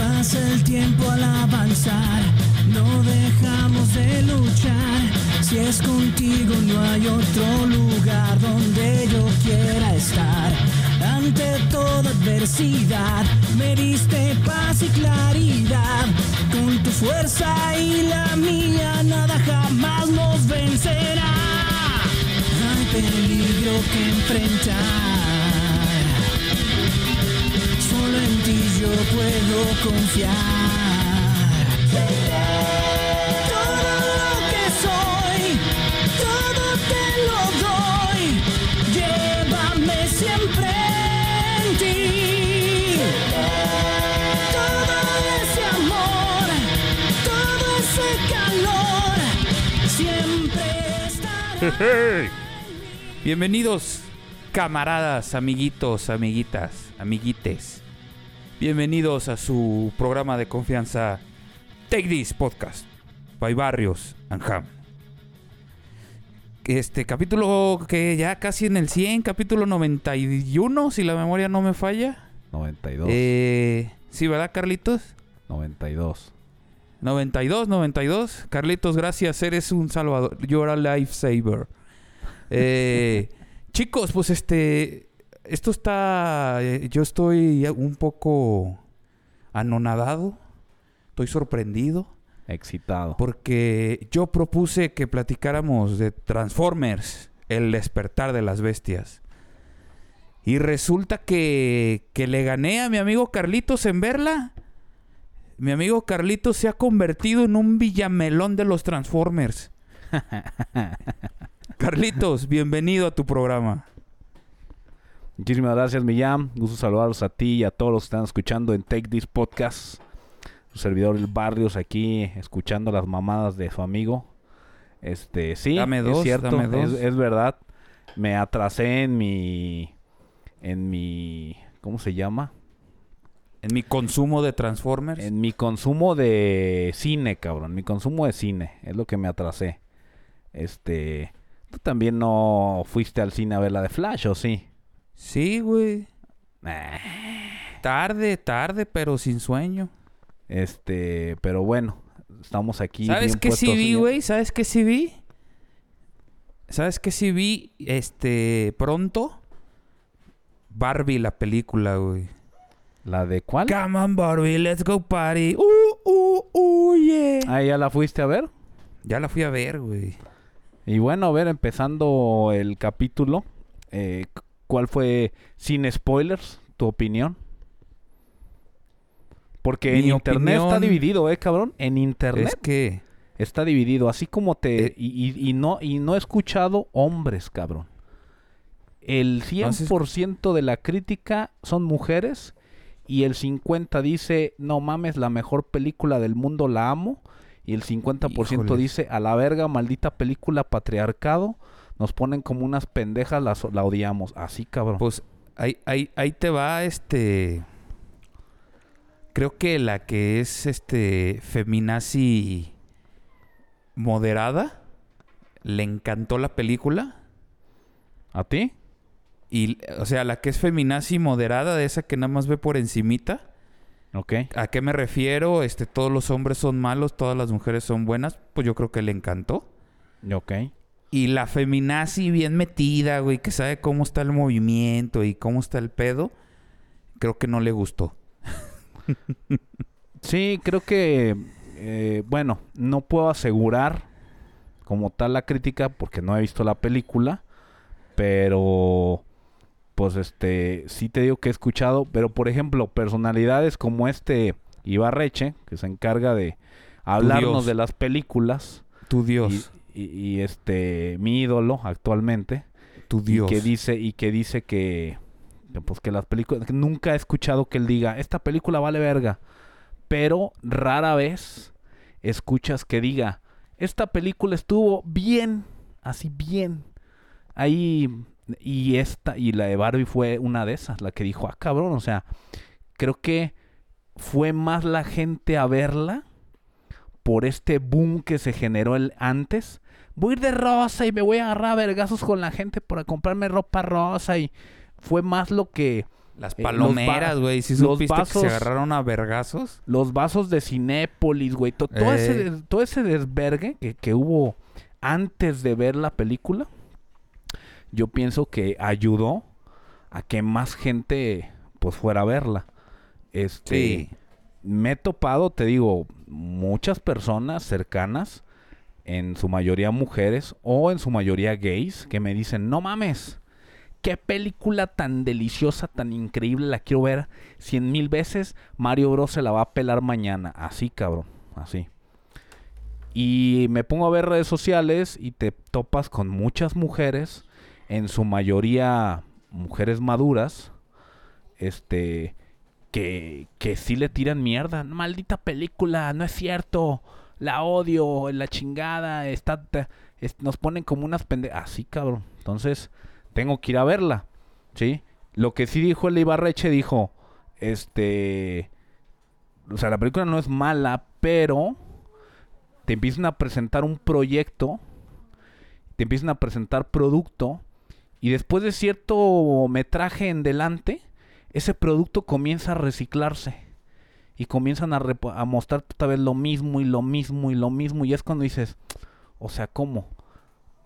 Pasa el tiempo al avanzar, no dejamos de luchar. Si es contigo no hay otro lugar donde yo quiera estar. Ante toda adversidad me diste paz y claridad. Con tu fuerza y la mía nada jamás nos vencerá. Hay peligro que enfrentar. Ti yo puedo confiar. Todo lo que soy, todo te lo doy. Llévame siempre en ti. Todo ese amor, todo ese calor, siempre estará. Bienvenidos, camaradas, amiguitos, amiguitas, amiguites. Bienvenidos a su programa de confianza Take This Podcast by Barrios and Ham. Este capítulo que ya casi en el 100, capítulo 91, si la memoria no me falla. 92. Eh, sí, ¿verdad, Carlitos? 92. 92, 92. Carlitos, gracias. Eres un salvador. You're a lifesaver. Eh, chicos, pues este. Esto está. eh, yo estoy un poco anonadado. Estoy sorprendido. Excitado. Porque yo propuse que platicáramos de Transformers, el despertar de las bestias. Y resulta que, que le gané a mi amigo Carlitos en verla. Mi amigo Carlitos se ha convertido en un villamelón de los Transformers. Carlitos, bienvenido a tu programa. Muchísimas gracias, Millán. Gusto saludarlos a ti y a todos los que están escuchando en Take This Podcast. Su servidor El Barrios aquí escuchando las mamadas de su amigo. Este, sí, Dame dos, es cierto, dame dos. Es, es verdad. Me atrasé en mi en mi ¿cómo se llama? En mi consumo de Transformers. En mi consumo de cine, cabrón. Mi consumo de cine es lo que me atrasé. Este, tú también no fuiste al cine a ver la de Flash, ¿o sí? Sí, güey. Nah. Tarde, tarde, pero sin sueño. Este, pero bueno, estamos aquí. ¿Sabes qué sí vi, güey? ¿Sabes qué sí vi? ¿Sabes qué sí vi? Este, pronto. Barbie, la película, güey. ¿La de cuál? Come on, Barbie, let's go party. Uh, uh, uh, yeah. Ah, ¿ya la fuiste a ver? Ya la fui a ver, güey. Y bueno, a ver, empezando el capítulo, eh, ¿cuál fue, sin spoilers, tu opinión? Porque en internet está opinión- dividido, ¿eh, cabrón? En internet Es que... está dividido, así como te... Eh. y, y- y no, y no he escuchado hombres, cabrón. El 100% de la crítica son mujeres y el 50% dice, no mames, la mejor película del mundo, la amo. Y el 50% Híjoles. dice, a la verga, maldita película patriarcado. Nos ponen como unas pendejas, la, so- la odiamos. Así, cabrón. Pues ahí, ahí, ahí te va este. Creo que la que es este feminazi moderada le encantó la película. ¿A ti? Y, o sea, la que es feminazi moderada, de esa que nada más ve por encimita. Ok. ¿A qué me refiero? Este, todos los hombres son malos, todas las mujeres son buenas. Pues yo creo que le encantó. Ok. Y la feminazi bien metida, güey, que sabe cómo está el movimiento y cómo está el pedo, creo que no le gustó. Sí, creo que, eh, bueno, no puedo asegurar como tal la crítica porque no he visto la película, pero pues este, sí te digo que he escuchado, pero por ejemplo, personalidades como este Ibarreche, que se encarga de hablarnos de las películas, Tu Dios, y, y- y, este, mi ídolo actualmente, tu y Dios. que dice, y que dice que, que, pues que las películas, que nunca he escuchado que él diga, esta película vale verga, pero rara vez escuchas que diga, esta película estuvo bien, así bien. ahí y esta y la de Barbie fue una de esas, la que dijo, "Ah, cabrón, o sea, creo que fue más la gente a verla por este boom que se generó el antes. Voy a ir de rosa y me voy a agarrar a vergazos con la gente para comprarme ropa rosa y fue más lo que Las Eh, palomeras, güey. Si supiste que vasos- se agarraron a vergazos. los vasos de Cinépolis, güey, to- todo, ese, des- todo ese desvergue que, que hubo antes de ver la película, yo pienso que ayudó a que más gente pues fuera a verla. Este, Sí. Me he topado, te digo, muchas personas cercanas, en su mayoría mujeres o en su mayoría gays, que me dicen, no mames, qué película tan deliciosa, tan increíble, la quiero ver cien mil veces, Mario Bros se la va a pelar mañana, así cabrón, así. Y me pongo a ver redes sociales y te topas con muchas mujeres, en su mayoría mujeres maduras, este, que, que sí le tiran mierda. Maldita película, no es cierto. La odio, la chingada, está, nos ponen como unas pendejas. Así, cabrón. Entonces, tengo que ir a verla. ¿Sí? Lo que sí dijo el Ibarreche, dijo, este... O sea, la película no es mala, pero te empiezan a presentar un proyecto, te empiezan a presentar producto, y después de cierto metraje en delante, ese producto comienza a reciclarse. Y comienzan a, a mostrar otra vez lo mismo y lo mismo y lo mismo. Y es cuando dices, o sea, ¿cómo?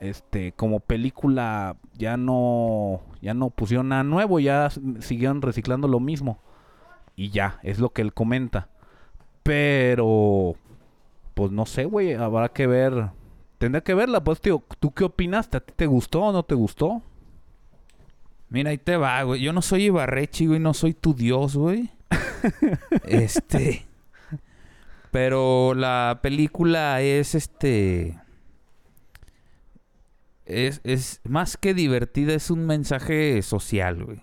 Este, como película ya no, ya no pusieron nada nuevo, ya siguieron reciclando lo mismo. Y ya, es lo que él comenta. Pero, pues no sé, güey, habrá que ver. Tendrá que verla, pues, tío. ¿Tú qué opinaste? ¿A ti te gustó o no te gustó? Mira, ahí te va, güey. Yo no soy Ibarrechi, güey. No soy tu dios, güey. este. Pero la película es este. Es, es más que divertida, es un mensaje social, güey.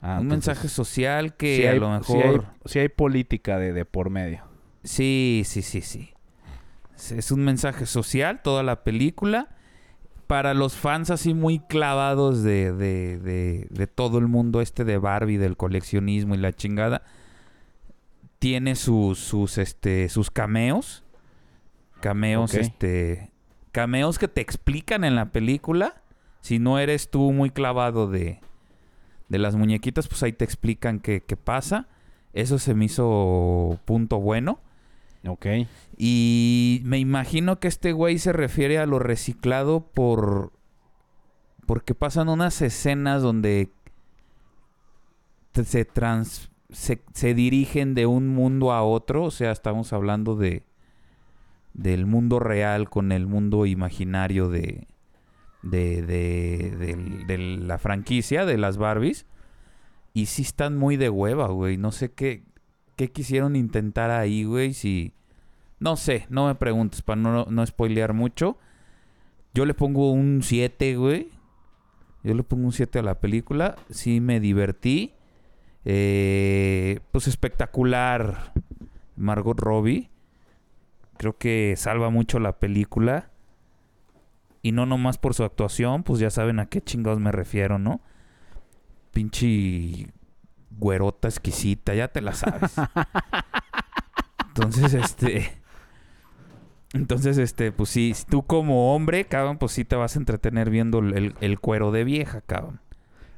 Ah, un entonces, mensaje social que sí a hay- lo sí hay- mejor. sí hay política de, de por medio. Sí, sí, sí, sí. Es- Es un mensaje social, toda la película. Para los fans así muy clavados de, de, de, de todo el mundo este de Barbie, del coleccionismo y la chingada. Tiene sus, sus, este, sus cameos. Cameos, este. Cameos que te explican en la película. Si no eres tú muy clavado de, de las muñequitas, pues ahí te explican qué, qué pasa. Eso se me hizo punto bueno. Ok. Y me imagino que este güey se refiere a lo reciclado por... Porque pasan unas escenas donde se, trans, se, se dirigen de un mundo a otro. O sea, estamos hablando de del mundo real con el mundo imaginario de, de, de, del- de la franquicia de las Barbies. Y sí están muy de hueva, güey. No sé qué, qué quisieron intentar ahí, güey. Si... No sé, no me preguntes para no, no spoilear mucho. Yo le pongo un 7, güey. Yo le pongo un 7 a la película. Sí me divertí. Eh, pues espectacular Margot Robbie. Creo que salva mucho la película. Y no nomás por su actuación, pues ya saben a qué chingados me refiero, ¿no? Pinche güerota exquisita, ya te la sabes. Entonces, este. Entonces, este, pues sí, tú como hombre, cabrón, pues sí te vas a entretener viendo el, cuero de vieja, cabrón.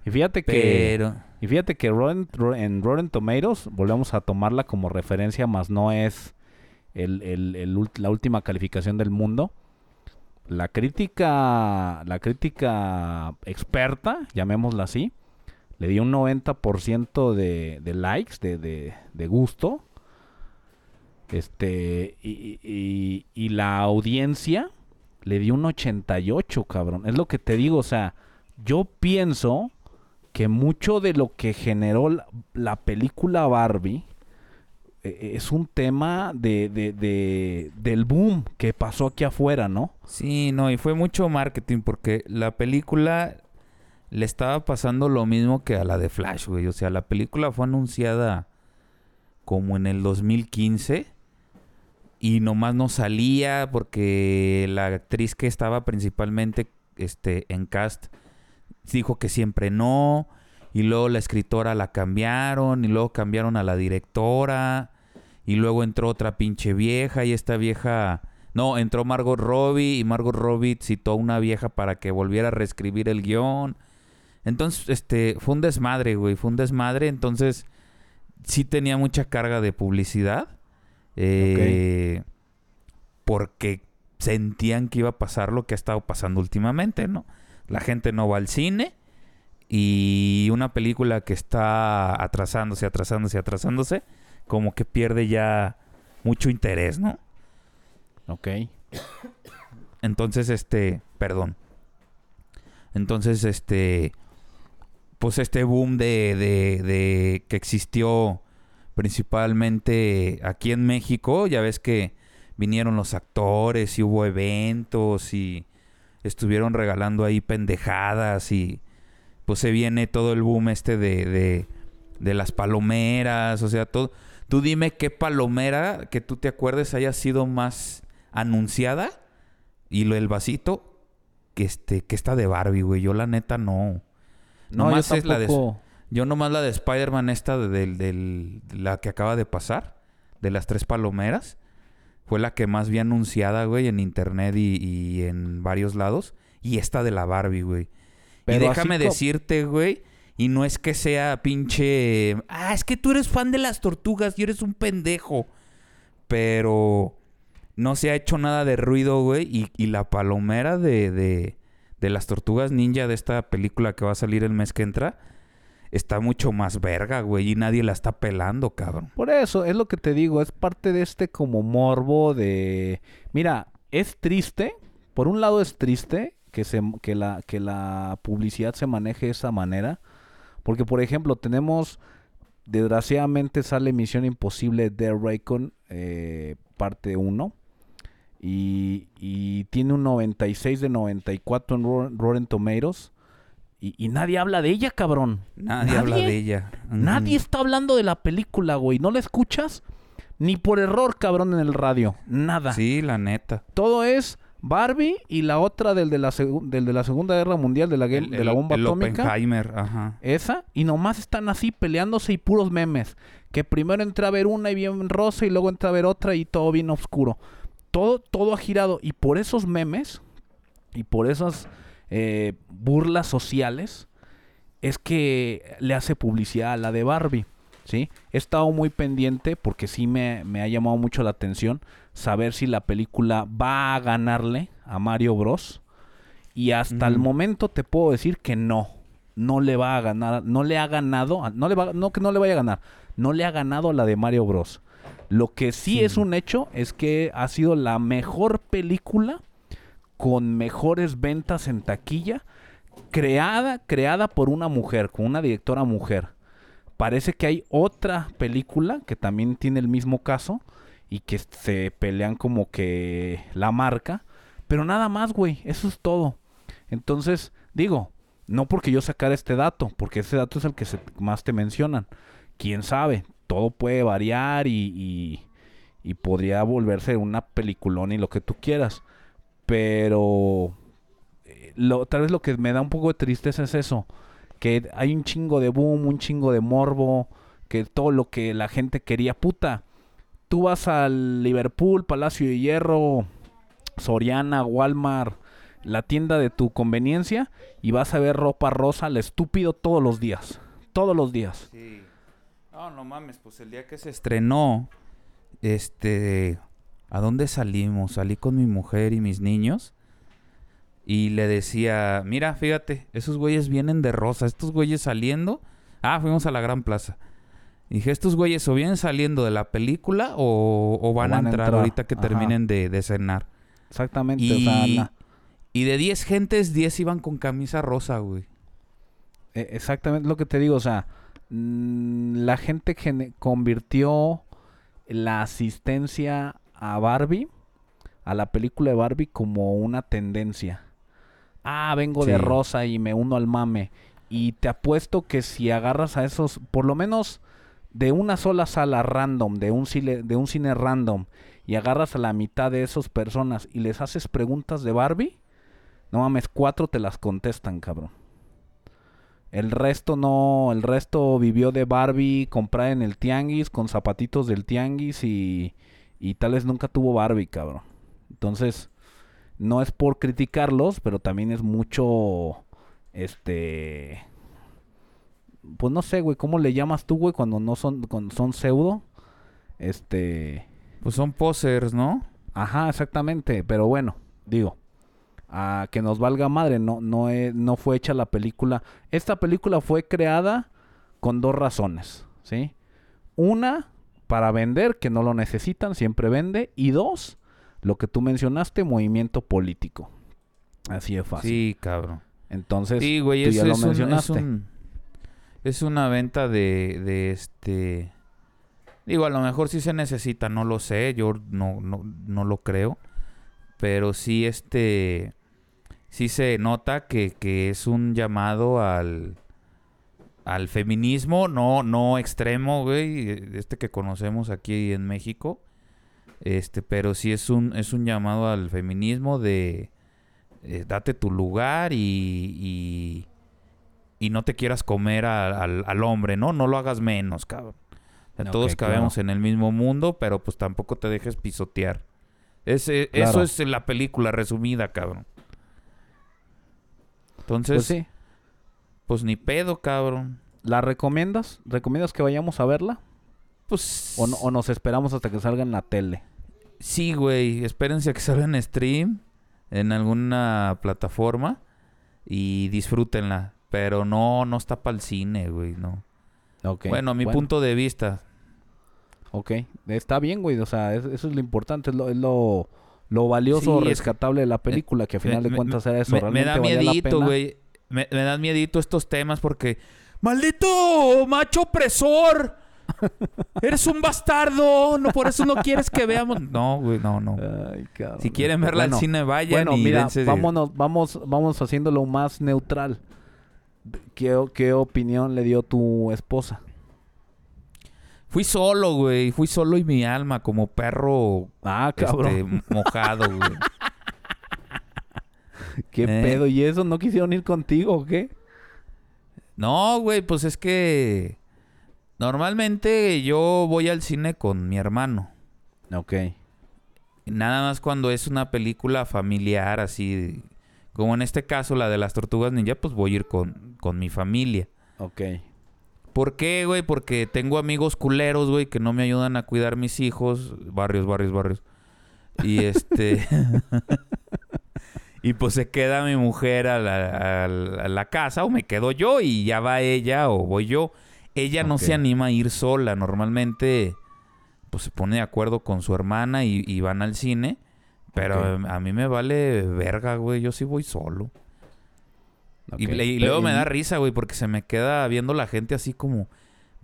Y fíjate que... Pero. Y fíjate que Rotten- en Rotten Tomatoes volvemos a tomarla como referencia, más no es el- el- la última calificación del mundo. La crítica, la crítica experta, llamémosla así, le dio un 90% de, de likes, de, de- de gusto. Este, y, y- y- la audiencia le dio un 88, cabrón. Es lo que te digo, o sea, yo pienso que mucho de lo que generó la, la película Barbie eh, es un tema de, de- de- del boom que pasó aquí afuera, ¿no? Sí, no, y fue mucho marketing porque la película le estaba pasando lo mismo que a la de Flash, güey. O sea, la película fue anunciada como en el 2015 y nomás no salía porque la actriz que estaba principalmente este, en cast dijo que siempre no. Y luego la escritora la cambiaron. Y luego cambiaron a la directora. Y luego entró otra pinche vieja. Y esta vieja. No, entró Margot Robbie. Y Margot Robbie citó a una vieja para que volviera a reescribir el guion. Entonces, este, fue un desmadre, güey. Fue un desmadre. Entonces, sí tenía mucha carga de publicidad. Eh, Porque sentían que iba a pasar lo que ha estado pasando últimamente, ¿no? La gente no va al cine y una película que está atrasándose, atrasándose, atrasándose, como que pierde ya mucho interés, ¿no? Ok. Entonces, este, perdón. Entonces, este, pues este boom de, de, de que existió principalmente aquí en México, ya ves que vinieron los actores y hubo eventos y estuvieron regalando ahí pendejadas y pues se viene todo el boom este de, de, de las palomeras, o sea, todo. Tú dime qué palomera que tú te acuerdes haya sido más anunciada y lo el vasito que este que está de Barbie, güey. Yo la neta no. No, yo es la de tampoco... yo nomás la de Spider-Man esta de, la que acaba de pasar, de las tres palomeras, fue la que más vi anunciada, güey, en internet y, y en varios lados. Y esta de la Barbie, güey. Pero y déjame decirte, güey, y no es que sea pinche... Ah, es que tú eres fan de las tortugas y eres un pendejo. Pero no se ha hecho nada de ruido, güey. Y, y la palomera de, de, de las tortugas ninja de esta película que va a salir el mes que entra está mucho más verga, güey. Y nadie la está pelando, cabrón. Por eso, es lo que te digo, es parte de este como morbo de... Mira, es triste, por un lado es triste que, se, que, la, que la publicidad se maneje de esa manera, porque por ejemplo tenemos, desgraciadamente sale Misión Imposible de Raycon, eh, parte 1, y, y tiene un 96 de 94 en Ro- Rotten Tomatoes, y, y nadie habla de ella, cabrón. Nadie, habla de ella. Nadie está hablando de la película, güey. ¿No la escuchas? Ni por error, cabrón, en el radio. Nada. Sí, la neta. Todo es Barbie y la otra del de la, segu- del de la Segunda Guerra Mundial, de la, El- de la el- bomba el atómica. Oppenheimer, ajá. Esa. Y nomás están así peleándose y puros memes. Que primero entra a ver una y bien rosa y luego entra a ver otra y todo bien oscuro. Todo, todo ha girado. Y por esos memes y por esas eh, burlas sociales es que le hace publicidad a la de Barbie. ¿sí? He estado muy pendiente porque sí me, me ha llamado mucho la atención saber si la película va a ganarle a Mario Bros. Y hasta el momento te puedo decir que no. No le va a ganar, no le ha ganado, no le va, no que no le vaya a ganar, no le ha ganado a la de Mario Bros. Lo que sí, Sí. es un hecho es que ha sido la mejor película con mejores ventas en taquilla, creada, creada por una mujer, con una directora mujer. Parece que hay otra película que también tiene el mismo caso y que se pelean como que la marca, pero nada más, güey, eso es todo. Entonces, digo, no porque yo sacara este dato, porque ese dato es el que se- más te mencionan. Quién sabe, todo puede variar y, y, podría volverse una peliculón y lo que tú quieras. Pero eh, lo, tal vez lo que me da un poco de tristeza es eso. Que hay un chingo de boom, un chingo de morbo, que todo lo que la gente quería, puta. Tú vas al Liverpool, Palacio de Hierro, Soriana, Walmart, la tienda de tu conveniencia y vas a ver ropa rosa al estúpido todos los días. Todos los días. Sí. No, no mames, pues el día que se estrenó, este, ¿a dónde salimos? Salí con mi mujer y mis niños y le decía, mira, fíjate, esos güeyes vienen de rosa, estos güeyes saliendo, ah, fuimos a la Gran Plaza. Dije, estos güeyes o vienen saliendo de la película o, o van, a entrar ahorita que ajá. terminen de, de cenar. Exactamente. Y, o sea, la- y de 10 gentes, 10 iban con camisa rosa, güey. E- Exactamente lo que te digo, o sea, la gente convirtió la asistencia a Barbie, a la película de Barbie, como una tendencia. Ah, vengo de rosa y me uno al mame. Y te apuesto que si agarras a esos, por lo menos de una sola sala random, de un cine, de un cine random, y agarras a la mitad de esas personas y les haces preguntas de Barbie, No mames, cuatro te las contestan, cabrón. El resto no, el resto vivió de Barbie comprada en el tianguis con zapatitos del tianguis y, y tal vez nunca tuvo Barbie, cabrón. Entonces, no es por criticarlos, pero también es mucho, este, pues no sé, güey, ¿cómo le llamas tú, güey, cuando no son, cuando son pseudo? Este, Pues son posers, ¿no? ajá, exactamente, pero bueno, digo, a que nos valga madre, no, no, no fue hecha la película. Esta película fue creada con dos razones, ¿sí? Una, para vender, que no lo necesitan, siempre vende. Y dos, lo que tú mencionaste, movimiento político. Así es fácil. Sí, cabrón. Entonces, Sí, güey, tú ya lo es un- es mencionaste. un- es una venta de, de este... Digo, a lo mejor sí se necesita, no lo sé, yo no, no, no lo creo. Pero sí, este... Sí se nota que, que es un llamado al... Al feminismo, no, no extremo, güey, este que conocemos aquí en México. Este, pero sí es un, es un llamado al feminismo de eh, date tu lugar y, y, y no te quieras comer a- al, al hombre, ¿no? No lo hagas menos, cabrón. O sea, Ok, todos cabemos claro. en el mismo mundo, pero pues tampoco te dejes pisotear. Ese, Claro. Eso es la película resumida, cabrón. Entonces, pues sí. pues ni pedo, cabrón. ¿La recomiendas? ¿Recomiendas que vayamos a verla? Pues ¿O, no- o nos esperamos hasta que salga en la tele? sí, güey. Espérense a que salga en stream en alguna plataforma y disfrútenla. Pero no, no está para el cine, güey, no. Bueno, a mi punto de vista. Ok, está bien, güey. O sea, es- eso es lo importante, es lo, es lo, lo valioso Sí, rescatable de la película, que a final Me- de cuentas era eso. Me, me ¿Realmente da miedito, güey. Me, me dan miedito estos temas porque... ¡Maldito macho opresor! ¡Eres un bastardo! No, por eso no quieres que veamos... No, güey, no, no. Ay, cabrón. Si quieren verla Bueno, al cine, vayan Bueno, y mira, dense vámonos, vamos, vamos haciéndolo más neutral. ¿Qué, qué opinión le dio tu esposa? Fui solo, güey. Fui solo y mi alma como perro Ah, este, cabrón. mojado, güey. ¿Qué eh. pedo? ¿Y eso? ¿No quisieron ir contigo o qué? No, güey, pues es que... Normalmente yo voy al cine con mi hermano. Ok. Nada más cuando es una película familiar, así. Como en este caso, la de las tortugas ninja, pues voy a ir con, con mi familia. Ok. ¿Por qué, güey? Porque tengo amigos culeros, güey, que no me ayudan a cuidar mis hijos. Barrios, barrios, barrios. Y este. y pues se queda mi mujer a la, a la- a la casa, o me quedo yo y ya va ella, o voy yo. Ella no se anima a ir sola. Normalmente, pues se pone de acuerdo con su hermana y, y van al cine. Pero a mí me vale verga, güey. Yo sí voy solo. Y, luego me da risa, güey, porque se me queda viendo la gente así como,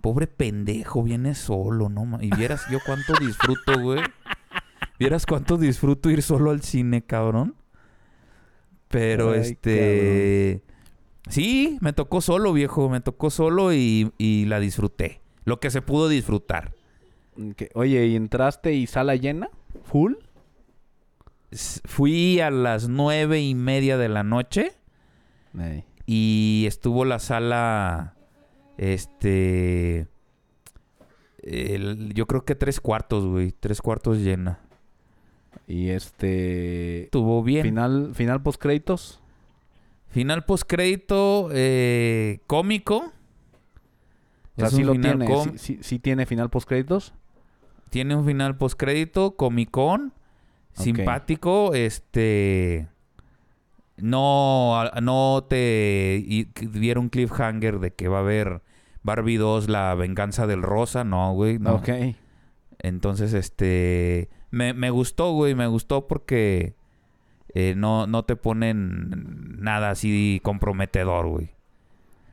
pobre pendejo, viene solo, ¿no? ma-?" Y vieras yo cuánto disfruto, güey. Vieras cuánto disfruto ir solo al cine, cabrón. Pero Ay, este... Sí, me tocó solo, viejo. Me tocó solo y, y la disfruté. Lo que se pudo disfrutar. Oye, ¿y entraste y sala llena? ¿Full? Fui a las nueve y media de la noche. Y estuvo la sala, este, el- yo creo que tres cuartos, güey, tres cuartos llena. Y este... Estuvo bien. Final, final post créditos. Final postcrédito eh, cómico. O sea, sí lo tiene. com- Sí, sí- sí tiene final post créditos. Tiene un final postcrédito, comicón, Ok. simpático, este... No, no te un cliffhanger de que va a haber Barbie 2, la venganza del rosa, no, güey, no. Ok. Entonces, este... Me, me gustó, güey, me gustó porque eh, no, no te ponen nada así comprometedor, güey.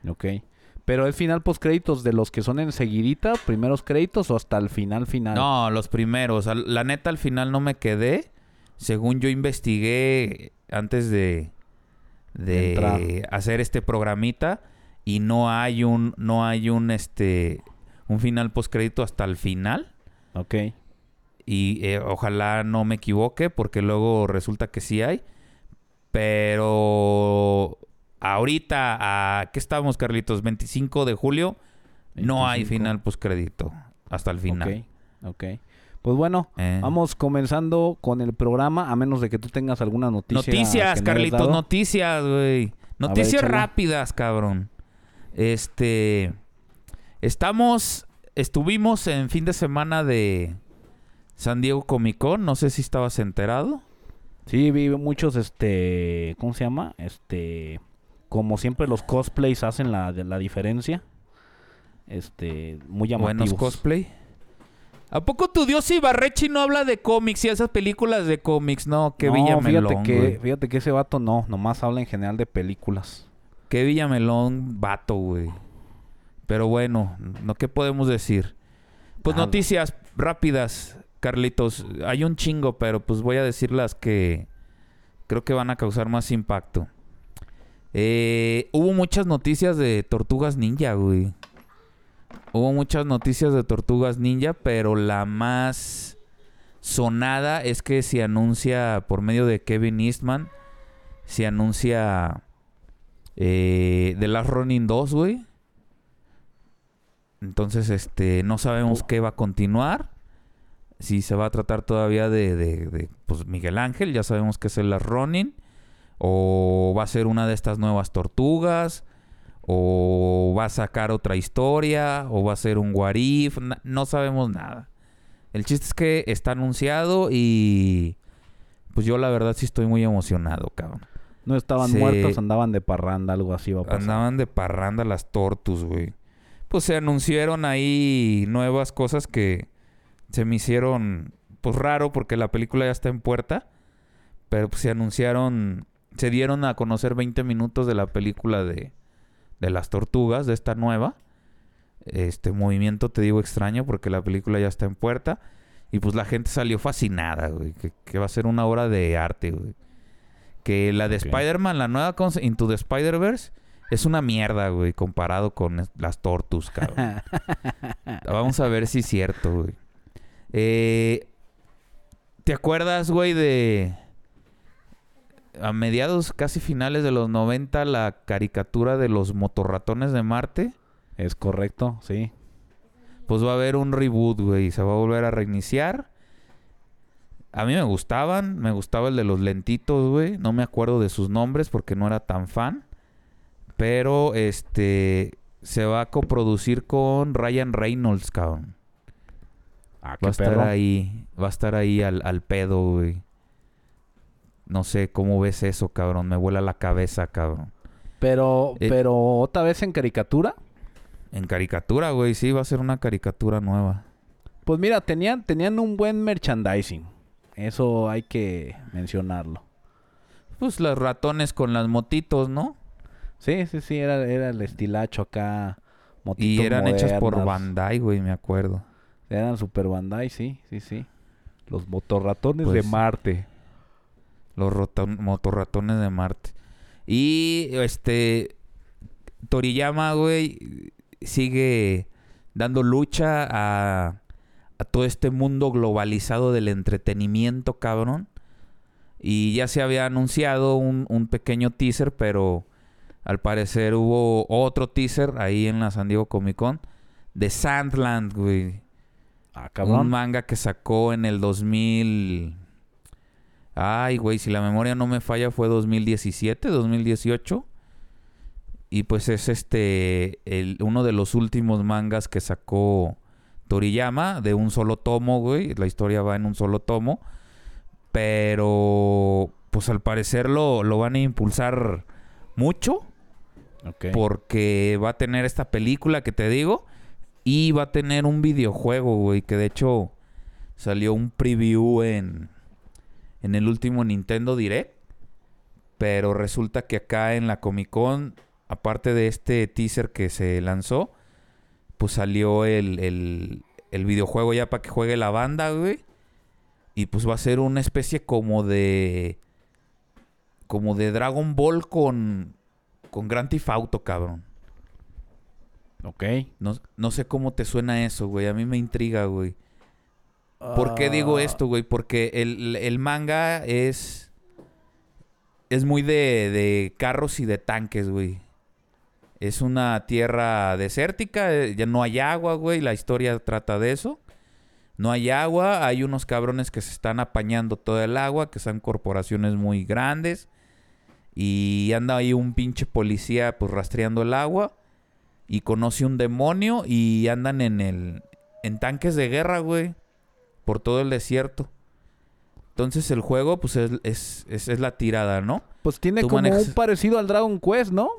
Ok. Pero es final post créditos de los que son enseguidita, primeros créditos o hasta el final final. No, los primeros. La neta, al final no me quedé. Según yo investigué antes de, de Entrar. hacer este programita. Y no hay un, no hay un este un final postcrédito hasta el final. Ok. Y eh, ojalá no me equivoque, porque luego resulta que sí hay. Pero ahorita, ¿a qué estamos, Carlitos? 25 de julio, no hay 25. final postcrédito. Hasta el final. Ok, ok. Pues bueno, Eh. vamos comenzando con el programa, a menos de que tú tengas alguna noticia. Noticias, Carlitos, noticias, güey. Noticias rápidas, cabrón. Este. Estamos. Estuvimos en fin de semana de San Diego Comic Con. No sé si estabas enterado. Sí, vi muchos, este, ¿cómo se llama? Este, como siempre los cosplays hacen la, la diferencia. Este, muy llamativos. Buenos cosplay. ¿A poco tu Dios Ibarrechi no habla de cómics y esas películas de cómics? No, qué no, Villamelón, fíjate que, güey. fíjate que ese vato no, nomás habla en general de películas. Qué Villamelón vato, güey. Pero bueno, ¿no qué podemos decir? Pues Nada. noticias rápidas, Carlitos. Hay un chingo, pero pues voy a decir las que creo que van a causar más impacto. Eh, hubo muchas noticias de Tortugas Ninja, güey. Hubo muchas noticias de Tortugas Ninja, pero la más sonada es que se anuncia por medio de Kevin Eastman, se anuncia eh, The Last Running 2, güey. Entonces, este, no sabemos Oh. qué va a continuar. Si se va a tratar todavía de, de- de, pues, Miguel Ángel, ya sabemos que es el Last Running. O va a ser una de estas nuevas tortugas. O va a sacar otra historia. O va a ser un Warif. No sabemos nada. El chiste es que está anunciado y... Pues yo la verdad sí estoy muy emocionado, cabrón. No estaban Se- muertos, andaban de parranda, algo así va a pasar. Andaban de parranda las tortus, güey. Pues se anunciaron ahí nuevas cosas que se me hicieron, pues raro porque la película ya está en puerta. Pero pues se anunciaron, se dieron a conocer 20 minutos de la película de, de las tortugas, de esta nueva. Este movimiento, te digo, extraño porque la película ya está en puerta. Y pues la gente salió fascinada, güey. Que, que va a ser una obra de arte, güey. Que la de. Spider-Man, la nueva Into the Spider-Verse, es una mierda, güey, comparado con las Tortus, cabrón. Vamos a ver si es cierto, güey. Eh, ¿Te acuerdas, güey, de... A mediados, casi finales de los 90, la caricatura de los motorratones de Marte? Es correcto, sí. Pues va a haber un reboot, güey. Se va a volver a reiniciar. A mí me gustaban. Me gustaba el de los lentitos, güey. No me acuerdo de sus nombres porque no era tan fan. Pero, este... Se va a coproducir con Ryan Reynolds, cabrón. Ah, Va a estar perro. ahí. Va a estar ahí al, al pedo, güey. No sé cómo ves eso, cabrón. Me vuela la cabeza, cabrón. Pero, Eh. pero otra vez en caricatura. En caricatura, güey. Sí, va a ser una caricatura nueva. Pues mira, tenían, tenían un buen merchandising. Eso hay que mencionarlo. Pues los ratones con las motitos, ¿no? Sí, sí, sí, era, era el estilacho acá. Y eran hechas por. Bandai, güey, me acuerdo. Eran Super Bandai, sí, sí, sí. Los motorratones Pues- de Marte. Los roton- motorratones de Marte. Y este Toriyama, güey, sigue dando lucha a, a todo este mundo globalizado del entretenimiento, cabrón. Y ya se había anunciado un, un pequeño teaser, pero al parecer hubo otro teaser ahí en la San Diego Comic Con de Sandland, güey. Ah, Un cabrón. manga que sacó en el 2000. Ay, güey, si la memoria no me falla, fue 2017, 2018. Y pues es este. El, uno de los últimos mangas que sacó Toriyama de un solo tomo, güey. La historia va en un solo tomo. Pero. Pues al parecer lo, lo van a impulsar mucho. Porque va a tener esta película que te digo. Y va a tener un videojuego, güey. Que de hecho salió un preview en, en el último Nintendo Direct. Pero resulta que acá en la Comic Con, aparte de este teaser que se lanzó, pues salió el, el, el videojuego ya para que juegue la banda, güey. Y pues va a ser una especie como de. Como de Dragon Ball con. Con Grand Theft Auto, cabrón. Ok. No, no sé cómo te suena eso, güey. A mí me intriga, güey. ¿Por qué digo Ah, esto, güey? Porque el, el manga es... es muy de, de carros y de tanques, güey. Es una tierra desértica, eh, ya no hay agua, güey. La historia trata de eso. No hay agua, hay unos cabrones que se están apañando todo el agua, que son corporaciones muy grandes. Y anda ahí un pinche policía pues rastreando el agua. Y conoce un demonio y andan en el... En tanques de guerra, güey. Por todo el desierto. Entonces el juego pues es, es, es- es la tirada, ¿no? Pues tiene Tú como manejas- un parecido al Dragon Quest, ¿no?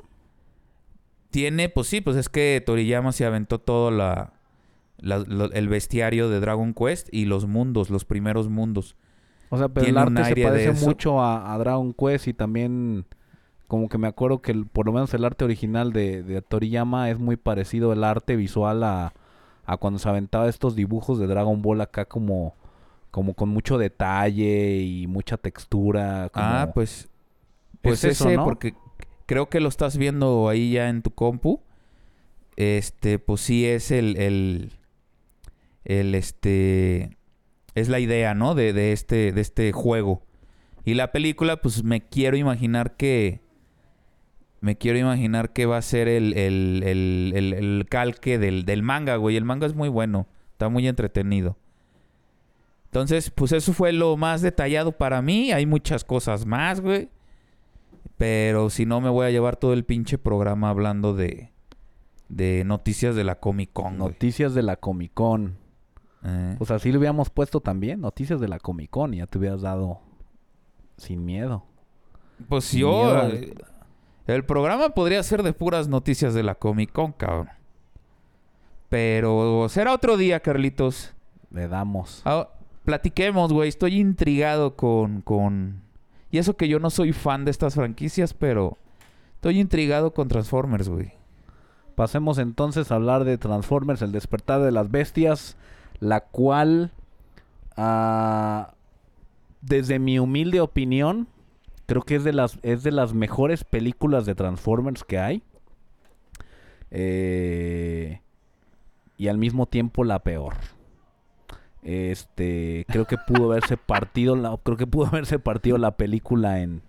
Tiene, pues sí, pues es que Toriyama se aventó todo la, el bestiario de Dragon Quest y los mundos, los primeros mundos. O sea, pero el Tiene un arte se parece mucho a, a Dragon Quest y también como que me acuerdo que el- por lo menos el arte original de, de Toriyama es muy parecido el arte visual a, a cuando se aventaba estos dibujos de Dragon Ball acá como, como con mucho detalle y mucha textura. como- Ah, pues, pues eso, ese, ¿no? porque creo que lo estás viendo ahí ya en tu compu. Este, pues sí es el, el, el este, es la idea, ¿no? De, de este, de este juego. Y la película, pues me quiero imaginar que, me quiero imaginar que va a ser el, el, el, el- el calque del, del manga, güey. El manga es muy bueno, está muy entretenido. Entonces, pues eso fue lo más detallado para mí. Hay muchas cosas más, güey. Pero si no, me voy a llevar todo el pinche programa hablando de, de noticias de la Comic Con, güey. Noticias de la Comic Con. Eh, Pues así lo hubiéramos puesto también, noticias de la Comic Con y ya te hubieras dado sin miedo. pues sin yo... miedo al- eh, El programa podría ser de puras noticias de la Comic Con, cabrón. Pero será otro día, Carlitos. Le damos. Ah, platiquemos, güey. Estoy intrigado con, con... Y eso que yo no soy fan de estas franquicias, pero... Estoy intrigado con Transformers, güey. Pasemos entonces a hablar de Transformers, el despertar de las bestias, la cual, ah, desde mi humilde opinión, creo que es de las, es de las mejores películas de Transformers que hay. Eh, y al mismo tiempo la peor. Este, creo que pudo haberse partido la, creo que pudo haberse partido la película en,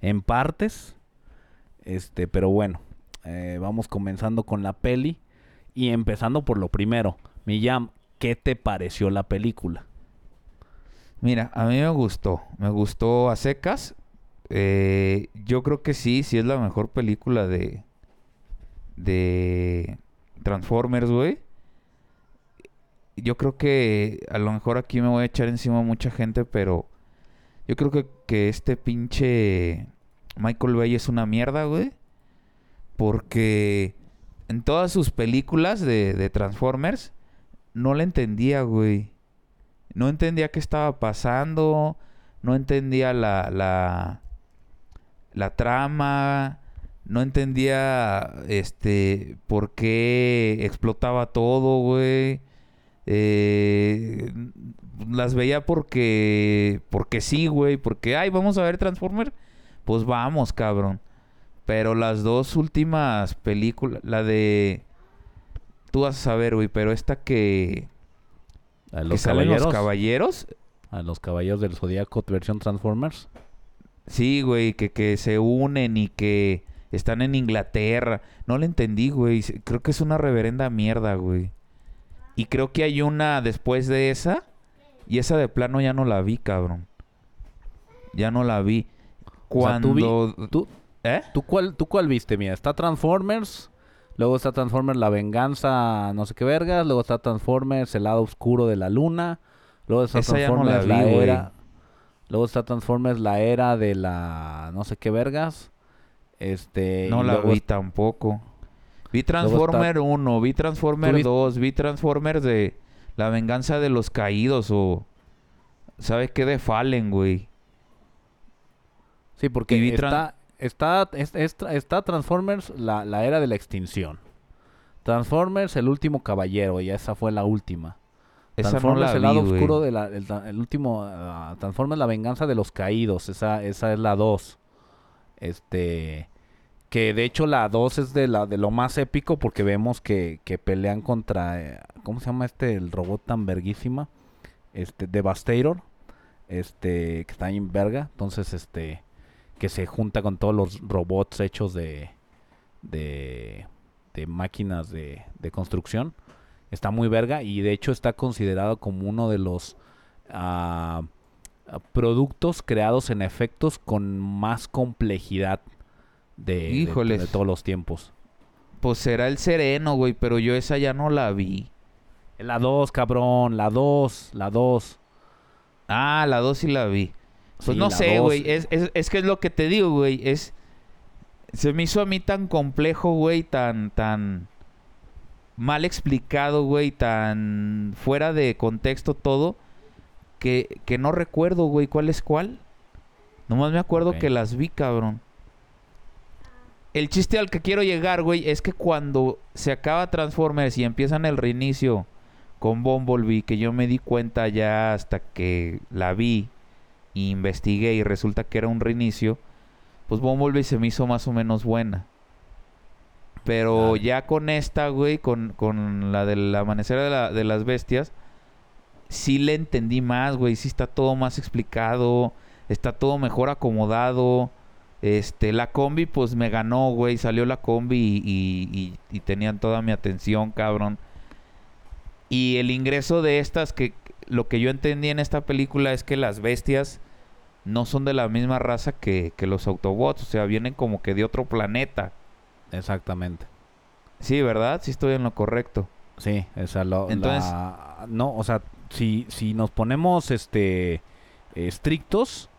en partes. Este, pero bueno, eh, vamos comenzando con la peli y empezando por lo primero. Miyam, ¿qué te pareció la película? Mira, a mí me gustó. Me gustó a secas. Eh, yo creo que sí, sí es la mejor película de... De... Transformers, güey. Yo creo que a lo mejor aquí me voy a echar encima mucha gente, pero... Yo creo que, que este pinche... Michael Bay es una mierda, güey. Porque en todas sus películas de, de Transformers no le entendía, güey. No entendía qué estaba pasando. No entendía la, la, la trama. No entendía este por qué explotaba todo, güey. Eh, las veía porque porque sí, güey, porque ay, vamos a ver Transformer. Pues vamos, cabrón. Pero las dos últimas películas, la de tú vas a saber, güey, pero esta que A que los salen caballeros, los caballeros, a los caballeros del Zodíaco versión Transformers. Sí, güey, que, que se unen y que están en Inglaterra. No le entendí, güey. Creo que es una reverenda mierda, güey. Y creo que hay una después de esa. Y esa de plano ya no la vi, cabrón. Ya no la vi. O sea, tú vi- Cuando... ¿Tú, ¿Eh? tú cuál, ¿Tú cuál viste? Mira, está Transformers, luego está Transformers La Venganza, no sé qué vergas, luego está Transformers El lado oscuro de la luna, luego está Esa ya no la Transformers vi, la, era, luego está Transformers La era de la no sé qué vergas. Este, No la luego vi tampoco. Vi está- Transformer 1, vi Transformer ¿Tú vis- 2, vi Transformer de La venganza de los caídos o... ¿Sabes qué? De Fallen, güey. Sí, porque y vi está, está, es- es- está Transformers la, la era de la extinción. Transformers El último caballero, y esa fue la última. Esa no Transformers la el lado vi, oscuro de la, el, último Transformers la venganza de los caídos, esa esa es la 2. Este que de hecho la 2 es de la de lo más épico porque vemos que, que pelean contra eh, ¿cómo se llama este el robot tan verguísima? Este Devastator. Este que está en verga, entonces este que se junta con todos los robots hechos de, de, de máquinas de, de construcción. Está muy verga y de hecho está considerado como uno de los ah, productos creados en efectos con más complejidad de, de- de todos los tiempos. Pues será el sereno, güey, pero yo esa ya no la vi. La 2, cabrón, la 2, la 2. Ah, la 2 sí la vi. Pues Sí, no sé, güey. Es, es, es que es lo que te digo, güey. Es. Se me hizo a mí tan complejo, güey. Tan, tan. Mal explicado, güey. Tan fuera de contexto todo. Que, que no recuerdo, güey, cuál es cuál. Nomás me acuerdo que las vi, cabrón. El chiste al que quiero llegar, güey, es que cuando se acaba Transformers y empiezan el reinicio con Bumblebee, que yo me di cuenta ya hasta que la vi y investigué y resulta que era un reinicio, pues Bumblebee se me hizo más o menos buena. Pero Dale. ya con esta, güey, con, con la del amanecer de, la- de las bestias, sí le entendí más, güey. Sí está todo más explicado, está todo mejor acomodado. Este, la combi, pues me ganó, güey. Salió la combi y, y- y- y tenían toda mi atención, cabrón. Y el ingreso de estas, que lo que yo entendí en esta película es que las bestias no son de la misma raza que, que los Autobots. O sea, vienen como que de otro planeta. Exactamente. Sí, ¿verdad? Sí estoy en lo correcto. Sí, esa lo, Entonces- la- no, o sea, si, si nos ponemos este estrictos,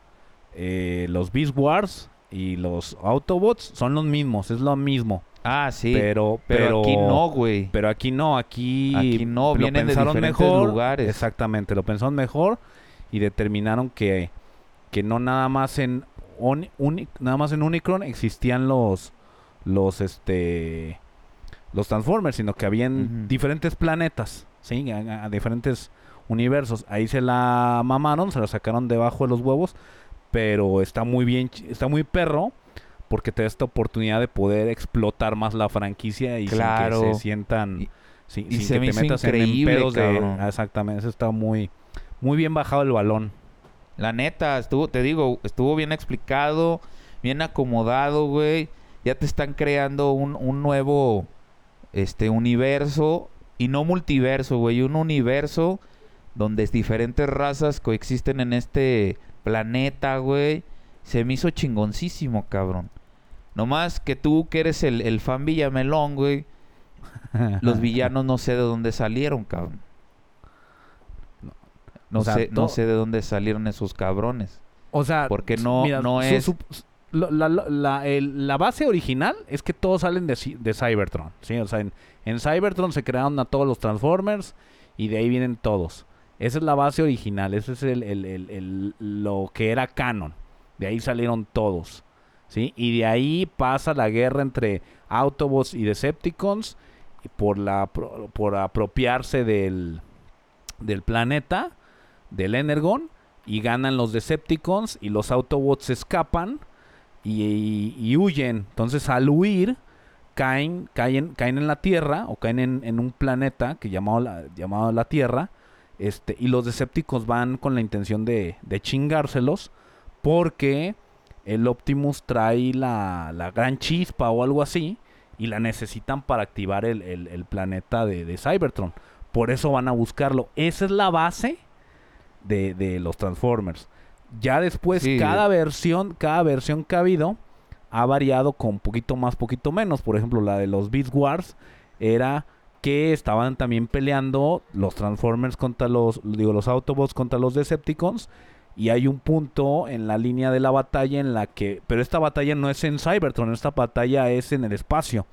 eh, los Beast Wars y los Autobots son los mismos, es lo mismo. Ah, sí. pero, pero, pero, aquí no, güey. Pero aquí no, aquí, Aquí no, lo vienen de pensaron diferentes mejor, lugares. Exactamente, lo pensaron mejor y determinaron que, que no nada más en nada más en Unicron existían los los este los Transformers, sino que habían diferentes planetas, sí, a, a diferentes universos. Ahí se la mamaron, se la sacaron debajo de los huevos, pero está muy bien, está muy perro porque te da esta oportunidad de poder explotar más la franquicia y sin que se sientan Y- sin, y sin se que me te hizo metas en- pedos de cabrón. Ah, exactamente, eso está muy muy bien bajado el balón. La neta, estuvo, te digo, estuvo bien explicado, bien acomodado, güey. Ya te están creando un, un nuevo este universo y no multiverso, güey, un universo donde diferentes razas coexisten en este planeta, güey. Se me hizo chingoncísimo, cabrón. Nomás que tú que eres el, el fan Villamelón, güey. Los villanos no sé de dónde salieron, cabrón. No. No, O sea, sé, no sé de dónde salieron esos cabrones. O sea, Porque no- no es- su- la, base original es que todos salen de, Cybertron, en, Cybertron se crearon a todos los Transformers y de ahí vienen todos. Esa es la base original, ese es el, lo que era canon. De ahí salieron todos. Y de ahí pasa la guerra entre Autobots y Decepticons por, la, apropiarse del, del planeta, del Energon, y ganan los Decepticons y los Autobots escapan y, huyen. Entonces al huir caen, caen, caen en la Tierra o caen en, un planeta que llamado la, llamado la Tierra. Este, y los Decepticons van con la intención de, de chingárselos porque el Optimus trae la, la gran chispa o algo así y la necesitan para activar el, el- el planeta de, de Cybertron. Por eso van a buscarlo. Esa es la base de, de los Transformers. Ya después, Sí. cada versión, cada versión que ha habido ha variado con poquito más, poquito menos. Por ejemplo, la de los Beast Wars era que estaban también peleando los Transformers contra los, digo, los Autobots contra los Decepticons. Y hay un punto en la línea de la batalla en la que, pero esta batalla no es en Cybertron, esta batalla es en el espacio.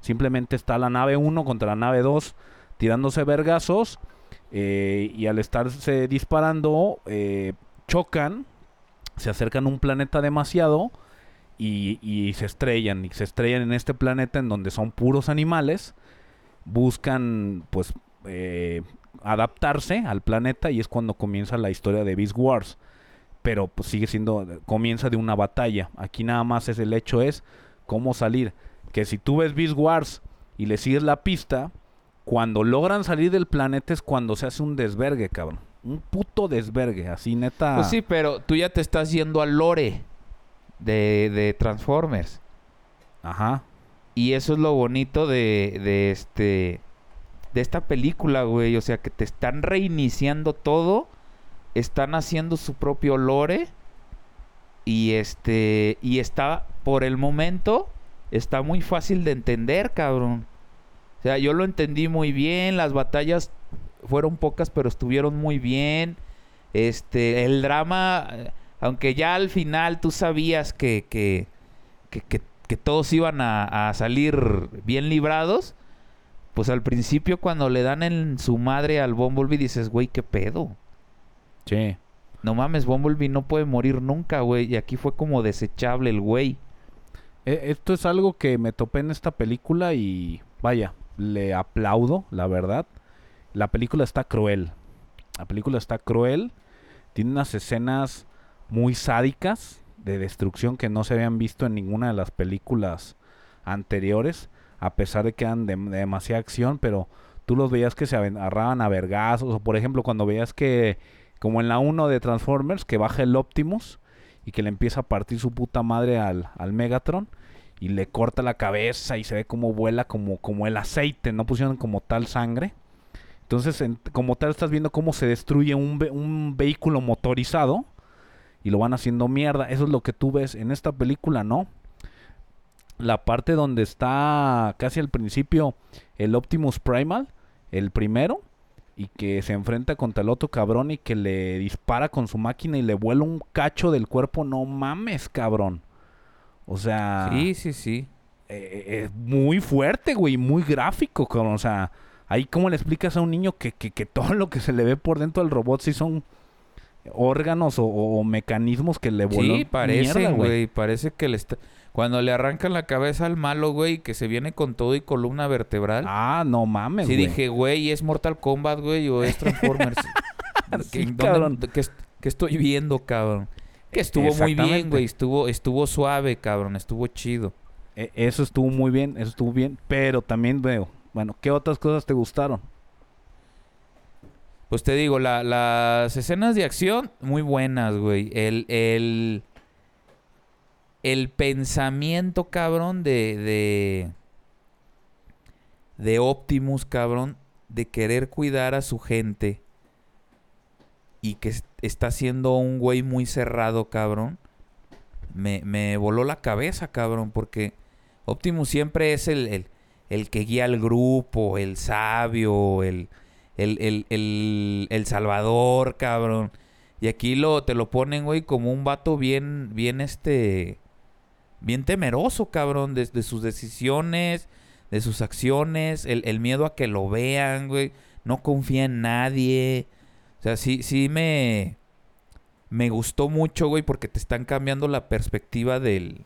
Simplemente está la nave 1 contra la nave 2 tirándose vergazos eh, y al estarse disparando eh, chocan, se acercan a un planeta demasiado y, se estrellan y se estrellan en este planeta en donde son puros animales, buscan pues eh, adaptarse al planeta y es cuando comienza la historia de Beast Wars. Pero pues sigue siendo, comienza de una batalla. Aquí nada más es el hecho es cómo salir. Que si tú ves Beast Wars y le sigues la pista, cuando logran salir del planeta es cuando se hace un desvergue, cabrón. Un puto desvergue, así neta. Pues sí, pero tú ya te estás yendo al lore. de, de Transformers. Ajá. Y eso es lo bonito de, de este de esta película, güey. O sea, que te están reiniciando todo. Están haciendo su propio lore. Y este. Y está. Por el momento. Está muy fácil de entender, cabrón. O sea, yo lo entendí muy bien. Las batallas fueron pocas, pero estuvieron muy bien. Este. El drama. eh, Aunque ya al final tú sabías que. que. que, que- que todos iban a, a salir bien librados. Pues al principio cuando le dan en su madre al Bumblebee dices, güey, qué pedo. Sí. No mames, Bumblebee no puede morir nunca, güey. Y aquí fue como desechable el güey. E- Esto es algo que me topé en esta película y vaya, le aplaudo, la verdad. La película está cruel. La película está cruel. Tiene unas escenas muy sádicas de destrucción que no se habían visto en ninguna de las películas anteriores, a pesar de que eran de, de demasiada acción, pero tú los veías que se agarraban a vergazos, o por ejemplo cuando veías que, como en la 1 de Transformers, que baja el Optimus y que le empieza a partir su puta madre al, al Megatron y le corta la cabeza y se ve como vuela como, como el aceite, no pusieron como tal sangre. Entonces, en- como tal, estás viendo cómo se destruye un, ve- un vehículo motorizado y lo van haciendo mierda. Eso es lo que tú ves en esta película, ¿no? La parte donde está casi al principio el Optimus Primal, el primero, y que se enfrenta contra el otro cabrón y que le dispara con su máquina y le vuela un cacho del cuerpo. No mames, cabrón. O sea, Sí, sí, sí. eh, eh, es muy fuerte, güey, muy gráfico, cabrón. O sea, ahí cómo le explicas a un niño que, que, que todo lo que se le ve por dentro del robot sí son órganos o, o mecanismos que le voló Sí, parece, güey. Parece que le está... Cuando le arrancan la cabeza al malo, güey, que se viene con todo y columna vertebral. Ah, no mames, sí güey. dije, güey, ¿es Mortal Kombat, güey? ¿O es Transformers? Sí, ¿Qué, dónde- cabrón. qué est- qué estoy viendo, cabrón? Que estuvo muy bien, güey. Estuvo, estuvo suave, cabrón. Estuvo chido. E- eso estuvo muy bien, eso estuvo bien, pero también veo, bueno, ¿qué otras cosas te gustaron? Pues te digo, la- las escenas de acción, muy buenas, güey. El, el, el pensamiento, cabrón, de, de, de Optimus, cabrón, de querer cuidar a su gente y que es- está siendo un güey muy cerrado, cabrón, me, me voló la cabeza, cabrón, porque Optimus siempre es el, el, el que guía al grupo, el sabio, el, el, el, el, el Salvador, cabrón. Y aquí lo, te lo ponen, güey, como un vato bien, bien este, bien temeroso, cabrón, de, sus decisiones, de sus acciones, el, el miedo a que lo vean, güey. No confía en nadie. O sea, sí, sí me, me gustó mucho, güey, porque te están cambiando la perspectiva del,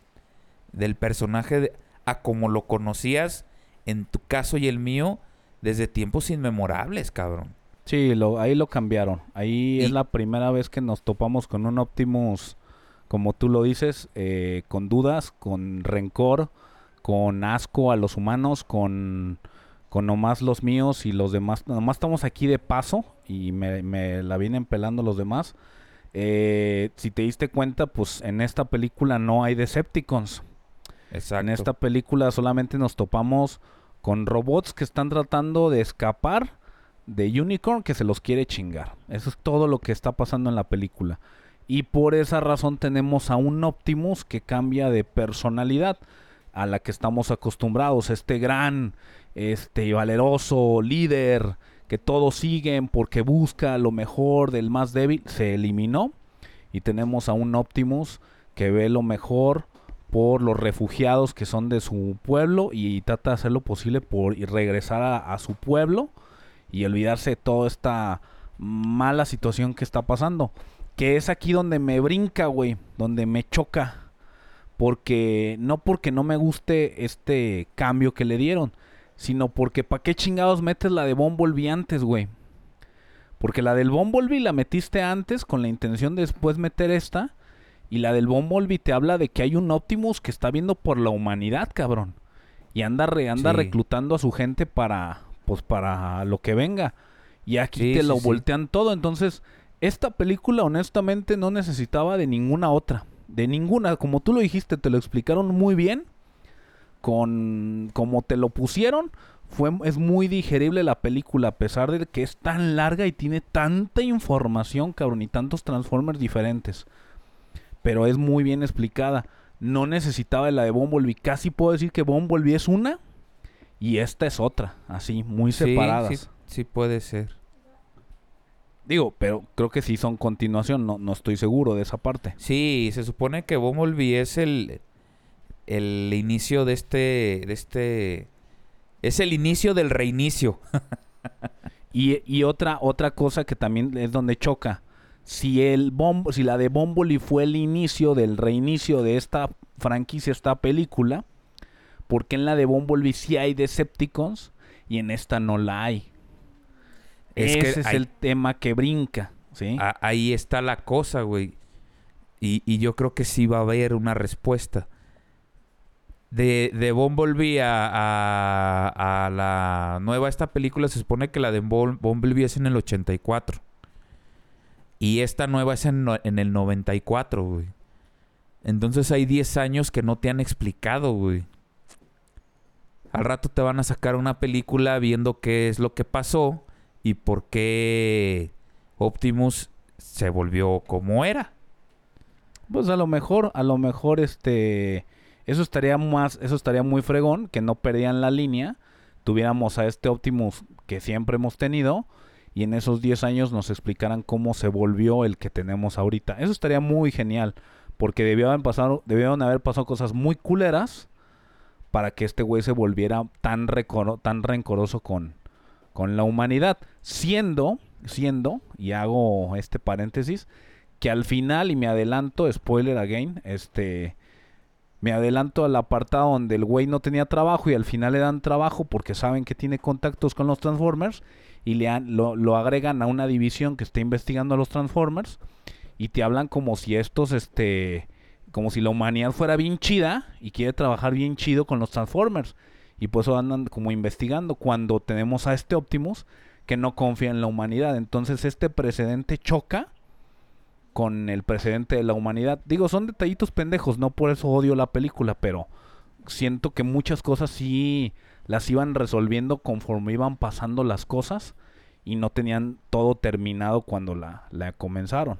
del personaje a como lo conocías en tu caso y el mío desde tiempos inmemorables, cabrón. Sí, lo, ahí lo cambiaron. Ahí Y- es la primera vez que nos topamos con un Optimus, como tú lo dices, eh, con dudas, con rencor, con asco a los humanos, con, con nomás los míos y los demás. Nomás estamos aquí de paso y me, me la vienen pelando los demás. Eh, si te diste cuenta, pues en esta película no hay Decepticons. Exacto. En esta película solamente nos topamos con robots que están tratando de escapar de Unicorn que se los quiere chingar. Eso es todo lo que está pasando en la película. Y por esa razón tenemos a un Optimus que cambia de personalidad a la que estamos acostumbrados. Este gran, este valeroso líder que todos siguen porque busca lo mejor del más débil, se eliminó. Y tenemos a un Optimus que ve lo mejor por los refugiados que son de su pueblo y trata de hacer lo posible por regresar a, a su pueblo y olvidarse de toda esta mala situación que está pasando. Que es aquí donde me brinca, güey, donde me choca. Porque no porque no me guste este cambio que le dieron, sino porque ¿para qué chingados metes la de Bumblebee antes, güey? Porque la del Bumblebee la metiste antes con la intención de después meter esta. Y la del Bumblebee te habla de que hay un Optimus que está viendo por la humanidad, cabrón. Y anda, re- anda Sí. reclutando a su gente para, pues, para lo que venga. Y aquí Sí, te lo sí. voltean todo. Entonces, esta película honestamente no necesitaba de ninguna otra. De ninguna. Como tú lo dijiste, te lo explicaron muy bien. Con como te lo pusieron, fue, es muy digerible la película, a pesar de que es tan larga y tiene tanta información, cabrón, y tantos Transformers diferentes. Pero es muy bien explicada. No necesitaba de la de Bumblebee. Casi puedo decir que Bumblebee es una y esta es otra, así, muy Sí, separadas. Sí, sí puede ser. Digo, pero creo que sí son continuación, no, no estoy seguro de esa parte. Sí, se supone que Bumblebee es el, el inicio de este, de este... Es el inicio del reinicio. Y, y otra, otra cosa que también es donde choca. Si el si la de Bumblebee fue el inicio del reinicio de esta franquicia, esta película, ¿por qué en la de Bumblebee sí hay Decepticons y en esta no la hay? Es que Ese es hay- el tema que brinca, ¿sí? A- ahí está la cosa, güey. Y, y yo creo que sí va a haber una respuesta. De, de Bumblebee a, a- a la nueva esta película, se supone que la de Bum- Bumblebee es en el 84. Y esta nueva es en, el 94, güey. Entonces hay 10 años que no te han explicado, güey. Al rato te van a sacar una película viendo qué es lo que pasó y por qué Optimus se volvió como era. Pues a lo mejor, a lo mejor este eso estaría más, eso estaría muy fregón, que no perdían la línea, tuviéramos a este Optimus que siempre hemos tenido y en esos 10 años nos explicaran cómo se volvió el que tenemos ahorita. Eso estaría muy genial, porque debió haber pasado, debieron haber pasado cosas muy culeras para que este güey se volviera tan recoro- tan rencoroso con con la humanidad, siendo siendo y hago este paréntesis que al final, y me adelanto, spoiler again, este, me adelanto al apartado donde el güey no tenía trabajo y al final le dan trabajo porque saben que tiene contactos con los Transformers y le han- lo, lo agregan a una división que está investigando a los Transformers y te hablan como si estos, este, como si la humanidad fuera bien chida y quiere trabajar bien chido con los Transformers y por eso andan como investigando cuando tenemos a este Optimus que no confía en la humanidad. Entonces este precedente choca con el precedente de la humanidad. Digo, son detallitos pendejos, no por eso odio la película, pero siento que muchas cosas sí las iban resolviendo conforme iban pasando las cosas y no tenían todo terminado cuando la, la comenzaron.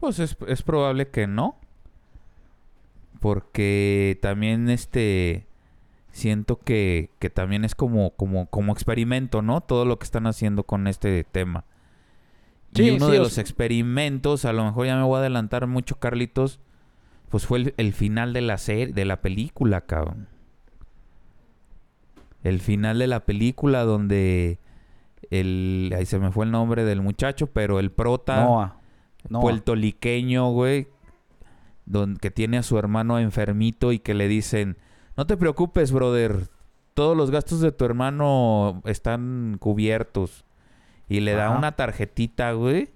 Pues es, es probable que no. Porque también este siento que, que también es como, como, como experimento, ¿no? Todo lo que están haciendo con este tema. Sí, y uno sí, de los experimentos, a lo mejor ya me voy a adelantar mucho, Carlitos, pues fue el, el final de la serie, de la película, cabrón. El final de la película donde el ahí se me fue el nombre del muchacho, pero el prota Noah. Noah. puertoliqueño, güey, que tiene a su hermano enfermito y que le dicen, no te preocupes, brother, todos los gastos de tu hermano están cubiertos. Y le da una tarjetita, güey.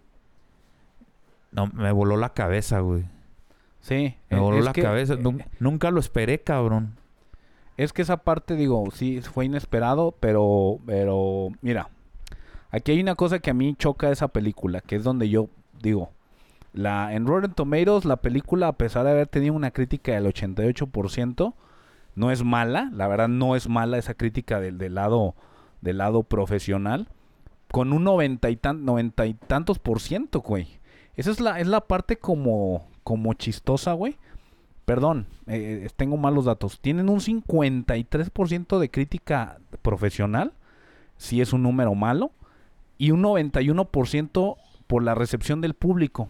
No, me voló la cabeza, güey. Sí, Me eh, voló la que- cabeza. eh, Nun- nunca lo esperé, cabrón. Es que esa parte, digo, sí fue inesperado, pero, pero, mira, aquí hay una cosa que a mí choca esa película, que es donde yo digo, la en Rotten Tomatoes, la película, a pesar de haber tenido una crítica del 88%, no es mala, la verdad no es mala esa crítica del, del lado, del lado profesional, con un noventa y, tan, noventa y tantos por ciento, güey. Esa es la, es la parte como, como chistosa, güey. Perdón, eh, eh, tengo malos datos. Tienen un 53% de crítica profesional, si es un número malo, y un 91% por la recepción del público,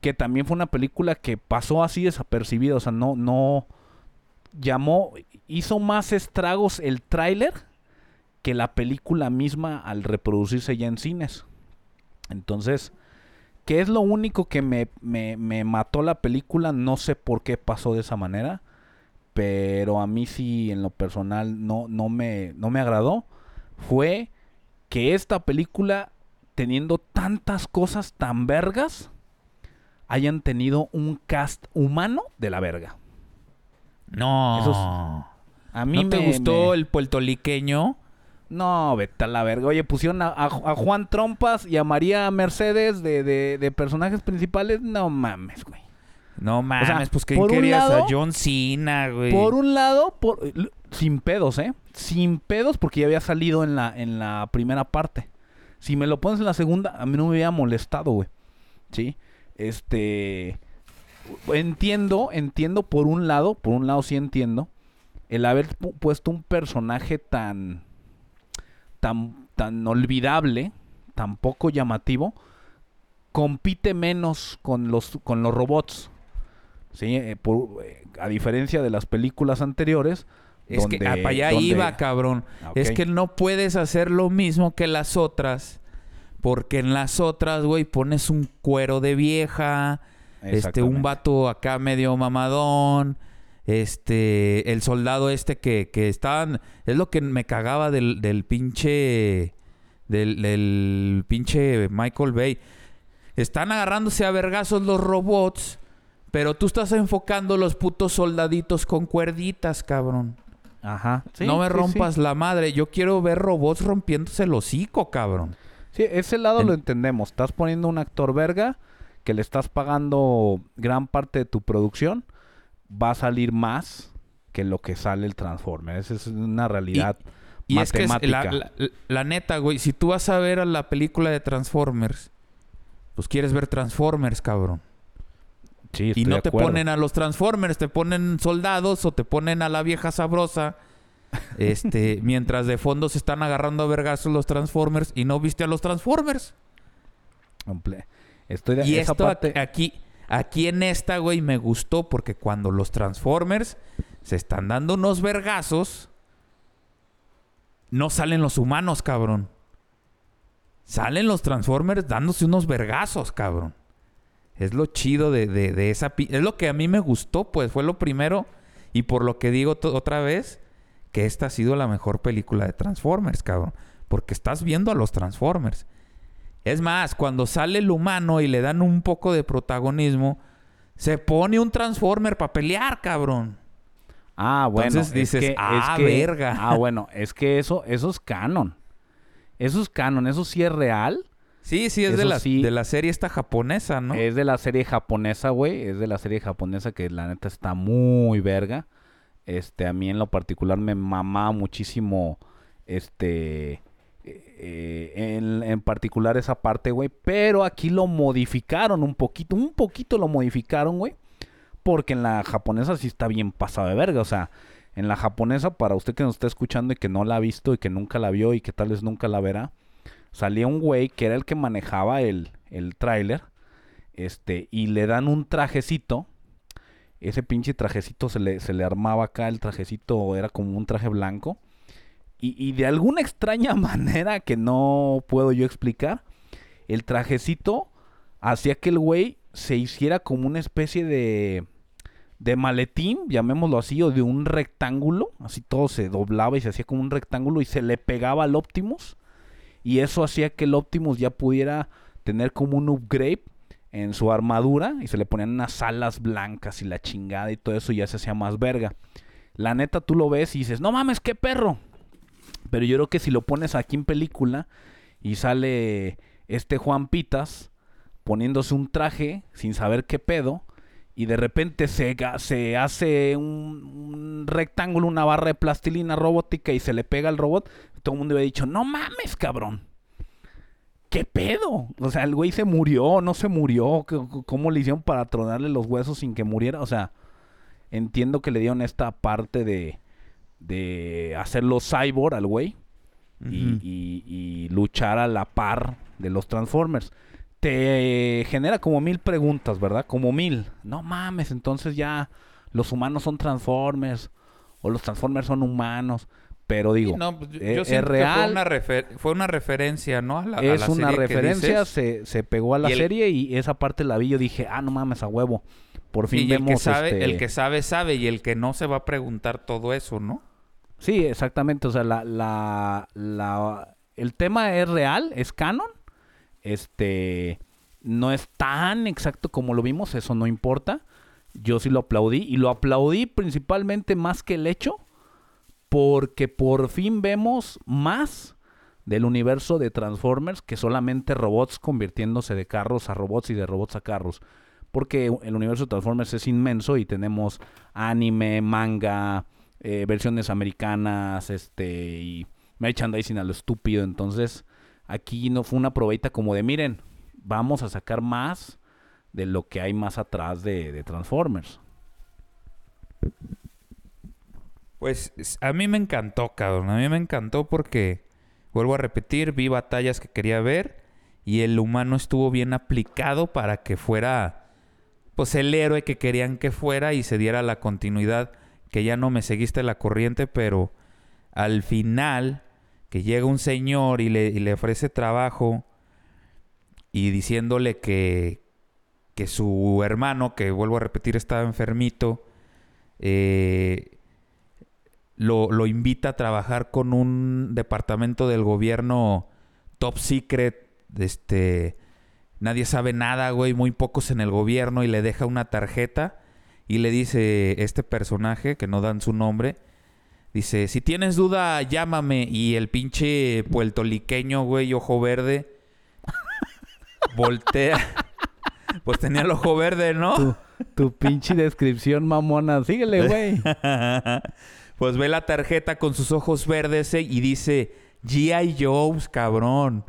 que también fue una película que pasó así desapercibida, o sea, no, no llamó, hizo más estragos el tráiler que la película misma al reproducirse ya en cines. Entonces, ¿qué es lo único que me, me, me mató la película? No sé por qué pasó de esa manera. Pero a mí sí, en lo personal, no, no, me, no me agradó. Fue que esta película, teniendo tantas cosas tan vergas, hayan tenido un cast humano de la verga. No. A mí ¿No te me- gustó me- el puertoliqueño? No, vete a la verga. Oye, pusieron a, a- a Juan Trompas y a María Mercedes de, de- de personajes principales. No mames, güey. No mames, sea, pues ¿quién por un querías? lado- a John Cena, güey. Por un lado, por, sin pedos, ¿eh? Sin pedos porque ya había salido en la, en la primera parte. Si me lo pones en la segunda, a mí no me hubiera molestado, güey. ¿Sí? Este... Entiendo, entiendo por un lado, por un lado sí entiendo, el haber pu- puesto un personaje tan... tan, tan olvidable, tan poco llamativo, compite menos con los, con los robots. Sí, Eh, por- eh, a diferencia de las películas anteriores. Es que donde- ah, para allá donde- iba, cabrón. Ah, Es que no puedes hacer lo mismo que las otras. Porque en las otras, güey, pones un cuero de vieja. Este, un vato acá medio mamadón. Este, el soldado este que, que estaban. Es lo que me cagaba del, del pinche. Del, del pinche Michael Bay. Están agarrándose a vergazos los robots. Pero tú estás enfocando los putos soldaditos con cuerditas, cabrón. Ajá. Sí, no me sí, rompas Sí, la madre. Yo quiero ver robots rompiéndose el hocico, cabrón. Sí, ese lado En- lo entendemos. Estás poniendo un actor verga que le estás pagando gran parte de tu producción. Va a salir más que lo que sale el Transformer. Esa es una realidad Y es que es matemática. la, la- la neta, güey, si tú vas a ver a la película de Transformers, pues quieres ver Transformers, cabrón. Sí, Y no te ponen a los Transformers, te ponen soldados o te ponen a la vieja sabrosa. Este, mientras de fondo se están agarrando a vergazos los Transformers y no viste a los Transformers. Estoy de Y esa esto parte. aquí, aquí en esta, güey, me gustó porque cuando los Transformers se están dando unos vergazos, no salen los humanos, cabrón. Salen los Transformers dándose unos vergazos, cabrón. Es lo chido de, de- de esa... Es lo que a mí me gustó, pues fue lo primero. Y por lo que digo otra vez, que esta ha sido la mejor película de Transformers, cabrón. Porque estás viendo a los Transformers. Es más, cuando sale el humano y le dan un poco de protagonismo, se pone un Transformer para pelear, cabrón. Ah, bueno. Entonces es dices, que- es "Ah, que- verga". Ah, bueno, es que eso, eso es canon. Eso es canon, eso sí es real. Sí, sí, es de la, sí. de la serie esta japonesa, ¿no? Es de la serie japonesa, güey. Es de la serie japonesa que la neta está muy verga. Este, a mí en lo particular me mamaba muchísimo, este, eh, en, en particular esa parte, güey. Pero aquí lo modificaron un poquito, un poquito lo modificaron, güey. Porque en la japonesa sí está bien pasado de verga. O sea, en la japonesa, para usted que nos está escuchando y que no la ha visto y que nunca la vio y que tal vez nunca la verá, salía un güey que era el que manejaba el, el tráiler. Este, y le dan un trajecito. Ese pinche trajecito se le, se le armaba acá. El trajecito era como un traje blanco. Y, de alguna extraña manera que no puedo yo explicar, el trajecito hacía que el güey se hiciera como una especie de, de maletín, llamémoslo así, o de un rectángulo. Así todo se doblaba y se hacía como un rectángulo y se le pegaba al Optimus. Y eso hacía que el Optimus ya pudiera tener como un upgrade en su armadura y se le ponían unas alas blancas y la chingada y todo eso ya se hacía más verga. La neta tú lo ves y dices, no mames, qué perro. Pero yo creo que si lo pones aquí en película y sale este Juan Pitas poniéndose un traje sin saber qué pedo y de repente se, se hace un, rectángulo, una barra de plastilina robótica y se le pega al robot, todo el mundo hubiera dicho, no mames, cabrón. ¿Qué pedo? O sea, el güey se murió, no se murió. ¿Qué- ¿Cómo le hicieron para tronarle los huesos sin que muriera? O sea, entiendo que le dieron esta parte de, de hacerlo cyborg al güey y, Ujú. y- y luchar a la par de los Transformers. Te genera como mil preguntas, ¿verdad? Como mil. No mames, entonces ya los humanos son Transformers o los Transformers son humanos. Pero digo, Sí, no, pues, yo, eh, yo es real. fue una, refer- fue una referencia, ¿no? A la, a es la una serie referencia, se, se pegó a la Y el- serie y esa parte la vi. Yo dije, ah, no mames, a huevo. Por fin el vemos. que, sabe, este, el que sabe, sabe. Y el que no se va a preguntar todo eso, ¿no? Sí, exactamente. O sea, la, la, la, el tema es real, es canon. Este, no es tan exacto como lo vimos, eso no importa. Yo sí lo aplaudí y lo aplaudí principalmente más que el hecho porque por fin vemos más del universo de Transformers que solamente robots convirtiéndose de carros a robots y de robots a carros. Porque el universo de Transformers es inmenso y tenemos anime, manga, eh, versiones americanas, este, y merchandising a lo estúpido. Entonces, aquí no fue una probeta como de, miren, vamos a sacar más de lo que hay más atrás de, de Transformers. Pues a mí me encantó, cabrón. A mí me encantó porque, vuelvo a repetir, vi batallas que quería ver y el humano estuvo bien aplicado para que fuera, pues, el héroe que querían que fuera y se diera la continuidad. Que ya no me seguiste la corriente, pero al final, que llega un señor y le, le ofrece trabajo y diciéndole que, que su hermano, que vuelvo a repetir, estaba enfermito, eh lo, invita a trabajar con un departamento del gobierno top secret, este, nadie sabe nada, güey, muy pocos en el gobierno y le deja una tarjeta y le dice este personaje, que no dan su nombre, dice, si tienes duda, llámame y el pinche puertoliqueño, güey, ojo verde, voltea. Pues tenía el ojo verde, ¿no? Tu, tu pinche descripción mamona. Síguele, güey. Pues ve la tarjeta con sus ojos verdes eh, y dice G.I. Joe's, cabrón.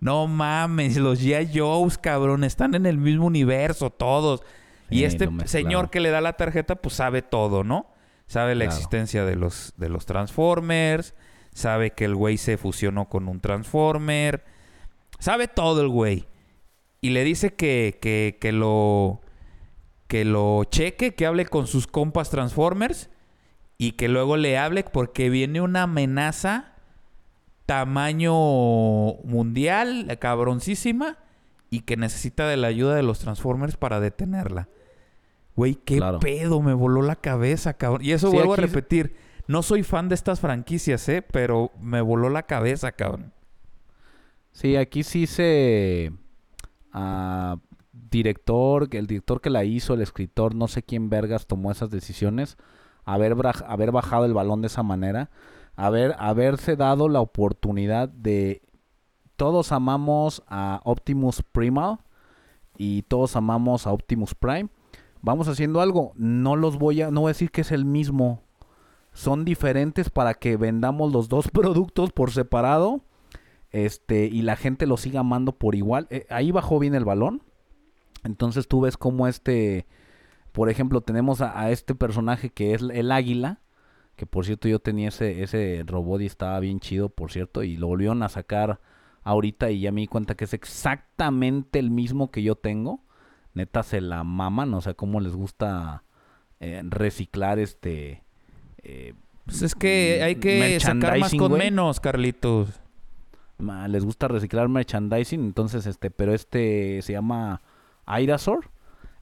No mames, los G.I. Joe's, cabrón, están en el mismo universo todos. Y este señor que le da la tarjeta, pues sabe todo, ¿no? Sabe la existencia de los, de los Transformers, sabe que el güey se fusionó con un Transformer, sabe todo el güey. Y le dice que, que, que lo que lo cheque, que hable con sus compas Transformers y que luego le hable porque viene una amenaza tamaño mundial, cabroncísima, y que necesita de la ayuda de los Transformers para detenerla. Güey, qué pedo, me voló la cabeza, cabrón. Y eso vuelvo a repetir. No soy fan de estas franquicias, ¿eh? Pero me voló la cabeza, cabrón. Sí, aquí sí se... Ah, director, el director que la hizo, el escritor, no sé quién vergas tomó esas decisiones haber, haber bajado el balón de esa manera, haber, haberse dado la oportunidad de... Todos amamos a Optimus Primal y todos amamos a Optimus Prime. Vamos haciendo algo. No los voy a... No voy a decir que es el mismo. Son diferentes para que vendamos los dos productos por separado. Este, y la gente los siga amando por igual. Eh, ahí bajó bien el balón. Entonces tú ves como este por ejemplo, tenemos a, este personaje que es el águila, que por cierto yo tenía ese, ese robot y estaba bien chido, por cierto, y lo volvieron a sacar ahorita y ya me di cuenta que es exactamente el mismo que yo tengo. Neta se la maman, o sea, cómo les gusta eh, reciclar este... Eh, pues es que hay que sacar más con menos, Carlitos. les gusta reciclar merchandising, entonces este, pero este se llama Airasor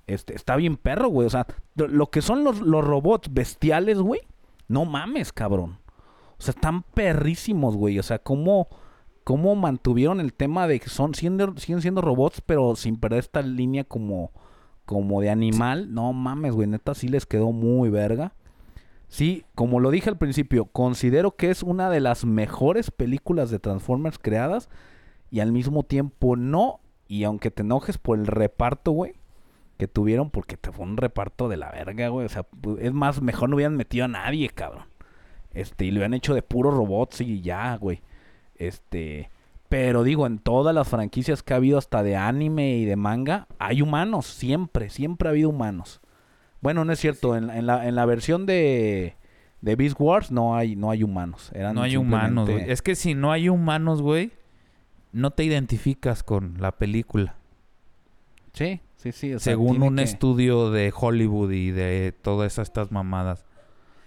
este, está bien perro, güey. O sea, lo que son los, robots bestiales, güey. No mames, cabrón. O sea, están perrísimos, güey. O sea, cómo, cómo mantuvieron el tema de que son, siguen, siguen siendo robots, pero sin perder esta línea como, como de animal. No mames, güey. Neta, sí les quedó muy verga. Sí, como lo dije al principio, considero que es una de las mejores películas de Transformers creadas. Y al mismo tiempo no. Y aunque te enojes por el reparto, güey que tuvieron porque te fue un reparto de la verga, güey. O sea, es más, mejor no hubieran metido a nadie, cabrón. Este, y lo hubieran hecho de puros robots y ya, güey. Este, pero digo, en todas las franquicias que ha habido, hasta de anime y de manga, hay humanos, siempre, siempre ha habido humanos. Bueno, no es cierto, en, en, la, en la versión de, de Beast Wars no hay, no hay humanos. Eran no hay humanos, güey. Es que si no hay humanos, güey, no te identificas con la película. Sí, Sí, sí, Según un estudio de Hollywood y de todas estas mamadas.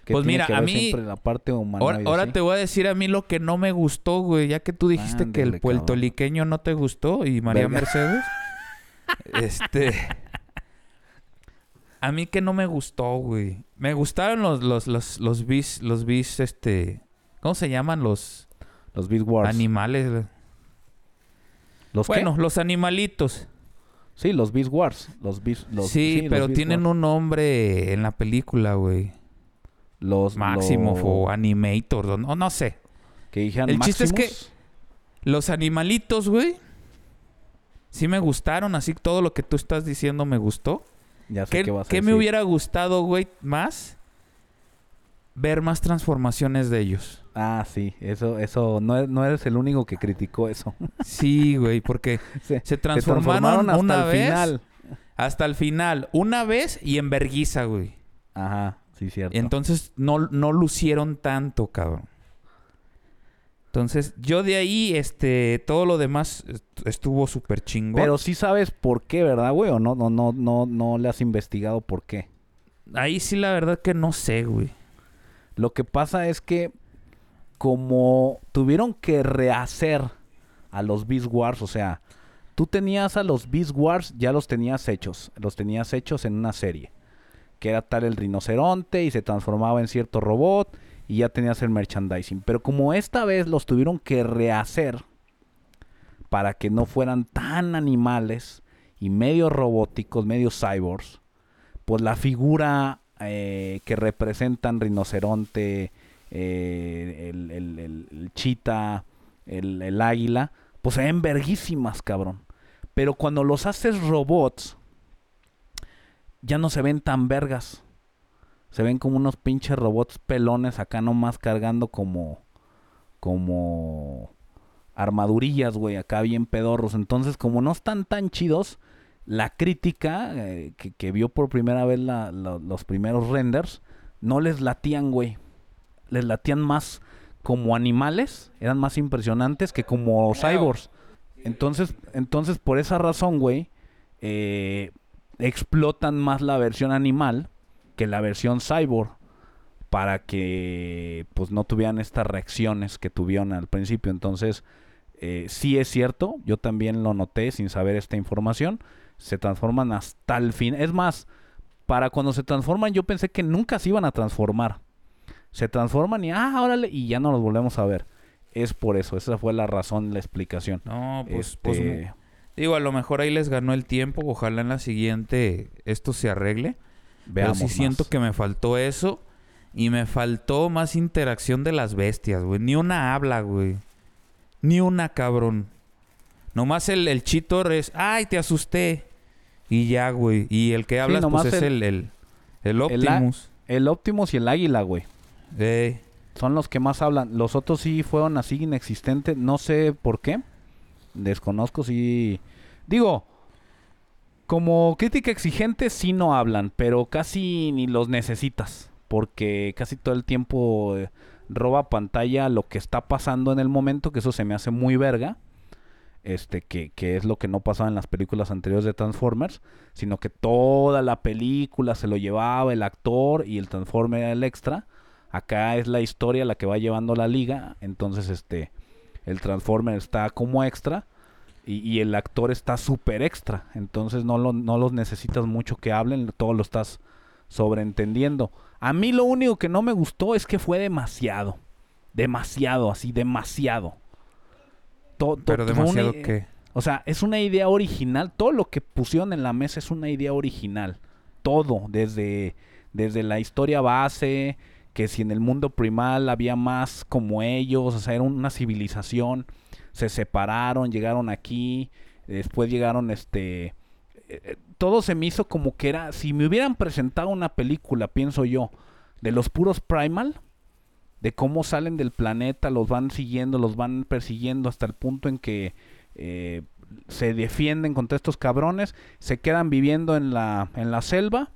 Pues mira, a mí. La parte ahora, te voy a decir a mí lo que no me gustó, güey. Ya que tú dijiste que el puertoliqueño no te gustó y María Mercedes. este. A mí que no me gustó, güey. Me gustaron los, los, los, los bis, los bis, este. ¿Cómo se llaman los. Los bis wars. Animales. ¿Los bueno, los animalitos. Sí, los Beast Wars. Los sí, pero tienen un nombre en la película, güey. Los Maximoff los- o Animator, o no, no sé. que dijeran El chiste es que-. Los animalitos, güey. Sí me gustaron, así todo lo que tú estás diciendo me gustó. Ya sé ¿Qué, qué vas a qué me hubiera gustado, güey, más? Ver más transformaciones de ellos. Ah, sí, eso, eso, no, no eres el único que criticó eso. Sí, güey, porque se, se se transformaron, hasta una el vez final. hasta el final. Una vez y en verguiza, güey. Ajá, sí, cierto. Entonces no, no lucieron tanto, cabrón. Entonces, yo de ahí, este, todo lo demás est- estuvo súper chingón. Pero sí sabes por qué, ¿verdad, güey? O no, no, no, no, no le has investigado por qué. ahí sí la verdad que no sé, güey. Lo que pasa es que como tuvieron que rehacer a los Beast Wars, o sea, tú tenías a los Beast Wars, ya los tenías hechos, los tenías hechos en una serie, que era tal el rinoceronte y se transformaba en cierto robot y ya tenías el merchandising. Pero como esta vez los tuvieron que rehacer para que no fueran tan animales y medio robóticos, medio cyborgs, pues la figura eh, que representan rinoceronte, eh, el, el, el- el chita, el, el águila, pues se ven verguísimas, cabrón. Pero cuando los haces robots, ya no se ven tan vergas. Se ven como unos pinches robots pelones acá nomás cargando como... Como... Armadurillas, güey, acá bien pedorros. Entonces, como no están tan chidos, la crítica eh, que, que vio por primera vez la- la- los primeros renders, no les latían, güey. Les latían más como animales, eran más impresionantes que como cyborgs. Entonces, entonces por esa razón, güey, eh, explotan más la versión animal que la versión cyborg para que pues no tuvieran estas reacciones que tuvieron al principio. Entonces, eh, sí es cierto, yo también lo noté sin saber esta información, se transforman hasta el fin. Es más, para cuando se transforman yo pensé que nunca se iban a transformar. Se transforman y, ah, órale, y ya no los volvemos a ver. Es por eso, esa fue la razón, la explicación. No, pues, Este, pues, mu- digo, a lo mejor ahí les ganó el tiempo. Ojalá en la siguiente esto se arregle. veamos Pero sí siento que me faltó eso. Y me faltó más interacción de las bestias, güey. Ni una habla, güey. Ni una, cabrón. Nomás el, el Chitor es, ay, te asusté. Y ya, güey. Y el que hablas, pues es el- el, el, el el Optimus. El Optimus y el Águila, güey. Eh, Son los que más hablan. Los otros sí fueron así inexistentes. No sé por qué. Desconozco si... Digo, como crítica exigente sí no hablan, pero casi ni los necesitas. Porque casi todo el tiempo eh, roba pantalla lo que está pasando en el momento, que eso se me hace muy verga. Este, que, que es lo que no pasaba en las películas anteriores de Transformers, sino que toda la película se lo llevaba el actor y el Transformer era el extra. Acá es la historia la que va llevando la liga, entonces este, el Transformer está como extra y, y el actor está súper extra, entonces no, lo- no los necesitas mucho que hablen, todo lo estás sobreentendiendo. A mí lo único que no me gustó es que fue demasiado, demasiado, así, demasiado. To- to- pero una- demasiado que... o sea, es una idea original. Todo lo que pusieron en la mesa es una idea original. Todo, desde, desde la historia base, que si en el mundo primal había más como ellos, o sea, era una civilización, se separaron, llegaron aquí, después llegaron este... eh, eh, todo se me hizo como que era, si me hubieran presentado una película, pienso yo, de los puros primal, de cómo salen del planeta, los van siguiendo, los van persiguiendo hasta el punto en que eh, se defienden contra estos cabrones, se quedan viviendo en la, en la selva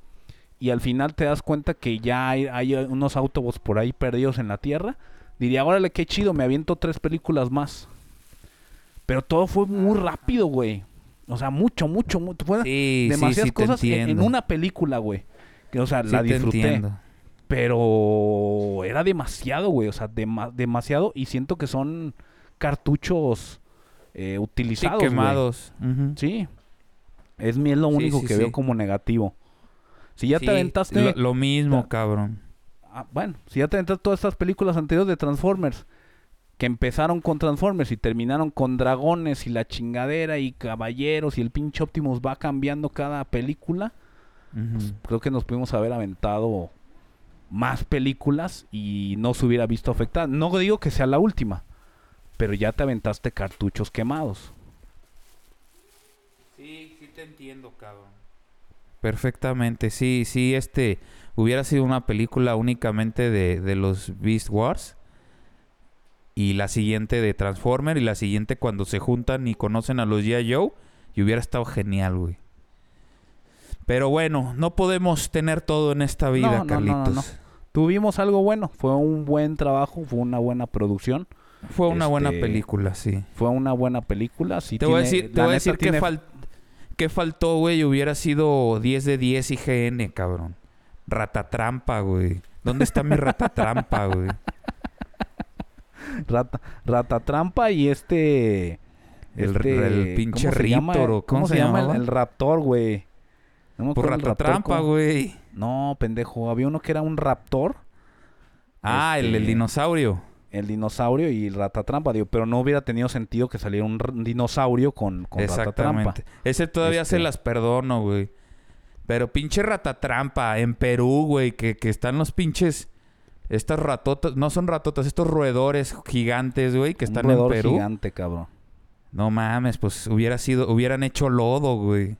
y al final te das cuenta que ya hay, hay unos autobots por ahí perdidos en la tierra. Diría, órale, qué chido, me aviento tres películas más. Pero todo fue muy rápido, güey. O sea, mucho, mucho, mucho. Fue Sí, demasiadas sí, cosas en, una película, güey. Que, o sea, la disfruté. Pero era demasiado, güey. O sea, dema- demasiado. Y siento que son cartuchos eh, utilizados. quemados. Sí. Es mi es lo único que veo como negativo. Si ya Sí, te aventaste. Lo, lo mismo, ta- cabrón. Ah, bueno, si ya te aventaste todas estas películas anteriores de Transformers. Que empezaron con Transformers y terminaron con dragones y la chingadera y caballeros y el pinche Optimus va cambiando cada película. Ujú. Creo que nos pudimos haber aventado más películas y no se hubiera visto afectada. No digo que sea la última, pero ya te aventaste cartuchos quemados. Sí, sí te entiendo, cabrón. Perfectamente, sí, sí, este hubiera sido una película únicamente de, de los Beast Wars y la siguiente de Transformer y la siguiente cuando se juntan y conocen a los G.I. Joe y hubiera estado genial, güey. Pero bueno, no podemos tener todo en esta vida, No, no, no, Carlitos. Tuvimos algo bueno, fue un buen trabajo, fue una buena producción, Fue una buena Este, película, sí. fue una buena película. sí Te voy a decir, te voy a decir que, tiene- fal- que faltó, güey. Hubiera sido 10 de 10 IGN, cabrón. Ratatrampa, güey. ¿Dónde está mi ratatrampa, güey? Rata, Ratatrampa y este... El- este, el pinche ¿o ¿Cómo, cómo se, se llama el, llamaba? el raptor, güey? No Por raptor, ratatrampa, güey. No, pendejo. Había uno que era un raptor, Ah, el, el Este- dinosaurio. El dinosaurio y el ratatrampa, digo, pero no hubiera tenido sentido que saliera un, dinosaurio con, con ratatrampa. Exactamente. Ese todavía se Este- las perdono, güey. Pero pinche ratatrampa en Perú, güey, que, que están los pinches... Estas ratotas, no son ratotas, estos roedores gigantes, güey, que Un están en Perú. gigante, cabrón. No mames, pues hubiera sido, hubieran hecho lodo, güey.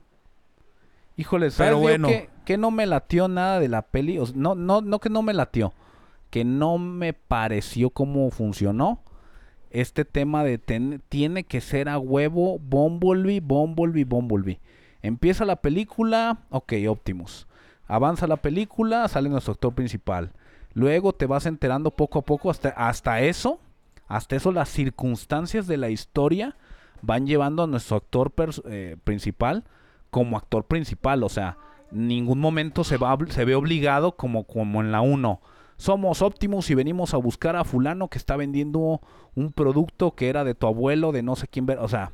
Híjole, ¿sabes Pero bueno. que, que no me latió nada de la peli? O no, no, no que no me latió. Que no me pareció cómo funcionó. Este tema de ten- tiene que ser a huevo Bumblebee, Bumblebee, Bumblebee. Empieza la película, ok, Optimus. Avanza la película, sale nuestro actor principal. Luego te vas enterando poco a poco hasta, hasta eso. Hasta eso las circunstancias de la historia van llevando a nuestro actor eh, principal como actor principal. O sea, ningún momento se, va, se ve obligado como, como en la 1. Somos Optimus y venimos a buscar a fulano que está vendiendo un producto que era de tu abuelo, de no sé quién ver. O sea,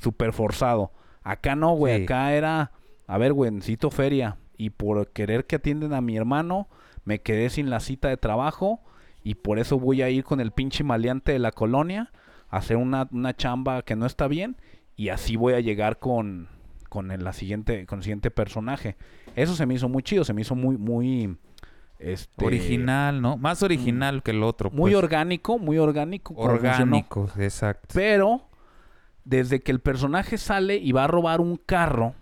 súper forzado. Acá no, güey. Sí. Acá era, a ver, güey, necesito feria. Y por querer que atienden a mi hermano, me quedé sin la cita de trabajo. Y por eso voy a ir con el pinche maleante de la colonia a hacer una, una chamba que no está bien. Y así voy a llegar con, con el, la siguiente, con el siguiente personaje. Eso se me hizo muy chido, se me hizo muy, muy este, Original, ¿no? Más original que el otro. muy pues. orgánico, muy orgánico. funcionó. orgánico, exacto. Pero desde que el personaje sale y va a robar un carro,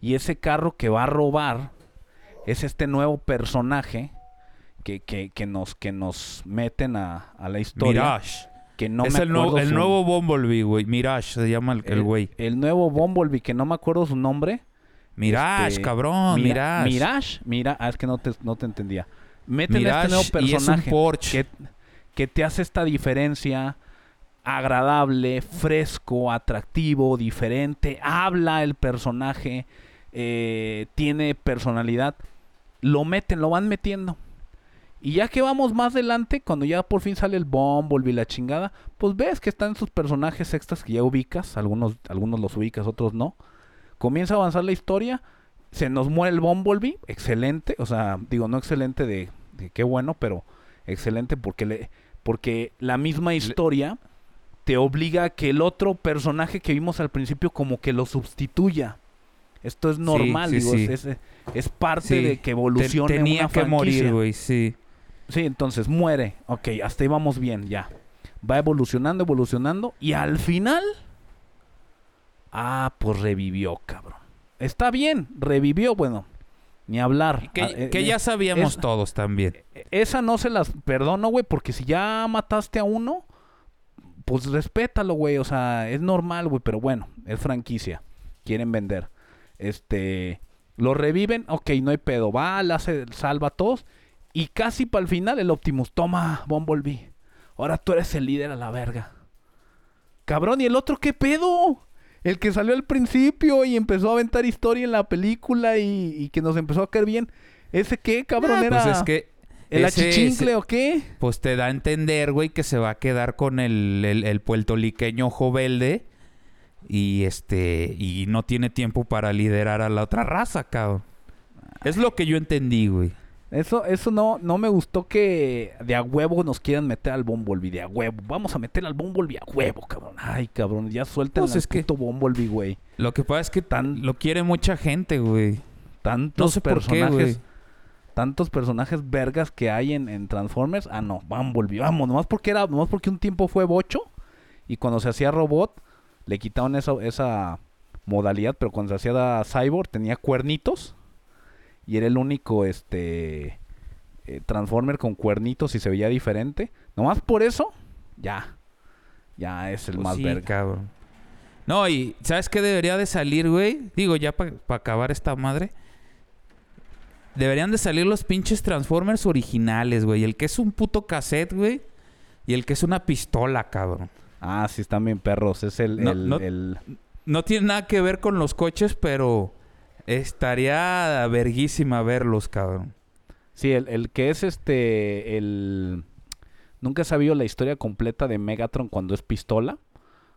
y ese carro que va a robar es este nuevo personaje que, que, que nos, que nos meten a, a la historia. Mirage. Que no es me el, nuevo, el su- nuevo Bumblebee, güey. Mirage se llama el- el güey. El, nuevo Bumblebee, que no me acuerdo su nombre. Mirage, Este, cabrón, Mira- Mirage. Mirage. Mira, ah, es que no te, no te entendía. Meten a Mirage este nuevo y es un personaje Porsche. que, que te hace esta diferencia agradable, fresco, atractivo, diferente. Habla el personaje, eh, tiene personalidad. Lo meten, lo van metiendo. Y ya que vamos más adelante, cuando ya por fin sale el Bumblebee y la chingada, pues ves que están sus personajes extras que ya ubicas, algunos, algunos los ubicas, otros no. Comienza a avanzar la historia, se nos muere el Bumblebee, excelente, o sea, digo, no excelente de, de qué bueno, pero excelente porque le, porque la misma historia te obliga a que el otro personaje que vimos al principio como que lo sustituya. Esto es normal, sí, digo, sí. Es, es- es parte de que Te- evolucione tenía una que franquicia. morir, güey, sí. Sí, entonces muere. Ok, hasta ahí vamos bien, ya. Va evolucionando, evolucionando. Y al final. Ah, pues revivió, cabrón. Está bien, revivió, bueno. Ni hablar. Que, Ah, eh, que eh, ya sabíamos todos también. Esa no se las perdono, güey, porque si ya mataste a uno, pues respétalo, güey. O sea, es normal, güey, pero bueno, es franquicia. Quieren vender. Este. Lo reviven, ok, no hay pedo. Va, la hace, salva a todos. Y casi para el final el Optimus. Toma, Bumblebee. Ahora tú eres el líder a la verga. Cabrón, ¿y el otro qué pedo? El que salió al principio y empezó a aventar historia en la película y, y que nos empezó a caer bien. ¿Ese qué, cabrón? Ah, era Pues es que ¿El ese- achichincle ese- o qué? Pues te da a entender, güey, que se va a quedar con el, el, el puertoliqueño Jovelde y este y no tiene tiempo para liderar a la otra raza, cabrón. Es lo que yo entendí, güey. Eso, eso no, no me gustó que de a huevo nos quieran meter al Bumblebee, de a huevo. Vamos a meter al Bumblebee a huevo, cabrón. Ay, cabrón, ya suelten Pues al es que- Bumblebee, güey. Lo que pasa es que Tan- lo quiere mucha gente, güey. Tantos No sé por qué, personajes. tantos personajes vergas que hay en, en Transformers. Ah, no, Bumblebee, vamos, nomás porque era, nomás porque un tiempo fue bocho y cuando se hacía robot le quitaron eso, esa modalidad, pero cuando se hacía cyborg tenía cuernitos y era el único este eh, Transformer con cuernitos y se veía diferente. Nomás por eso, ya, ya es el Pues más sí, verga. cabrón. No, y ¿sabes qué debería de salir, güey? Digo, ya para acabar esta madre. Deberían de salir los pinches Transformers originales, güey. El que es un puto cassette, güey. Y el que es una pistola, cabrón. Ah, sí, están bien perros. Es el, No, el- no- el- No tiene nada que ver con los coches, pero estaría verguísima verlos, cabrón. Sí, el, el que es este. El. Nunca he sabido la historia completa de Megatron cuando es pistola.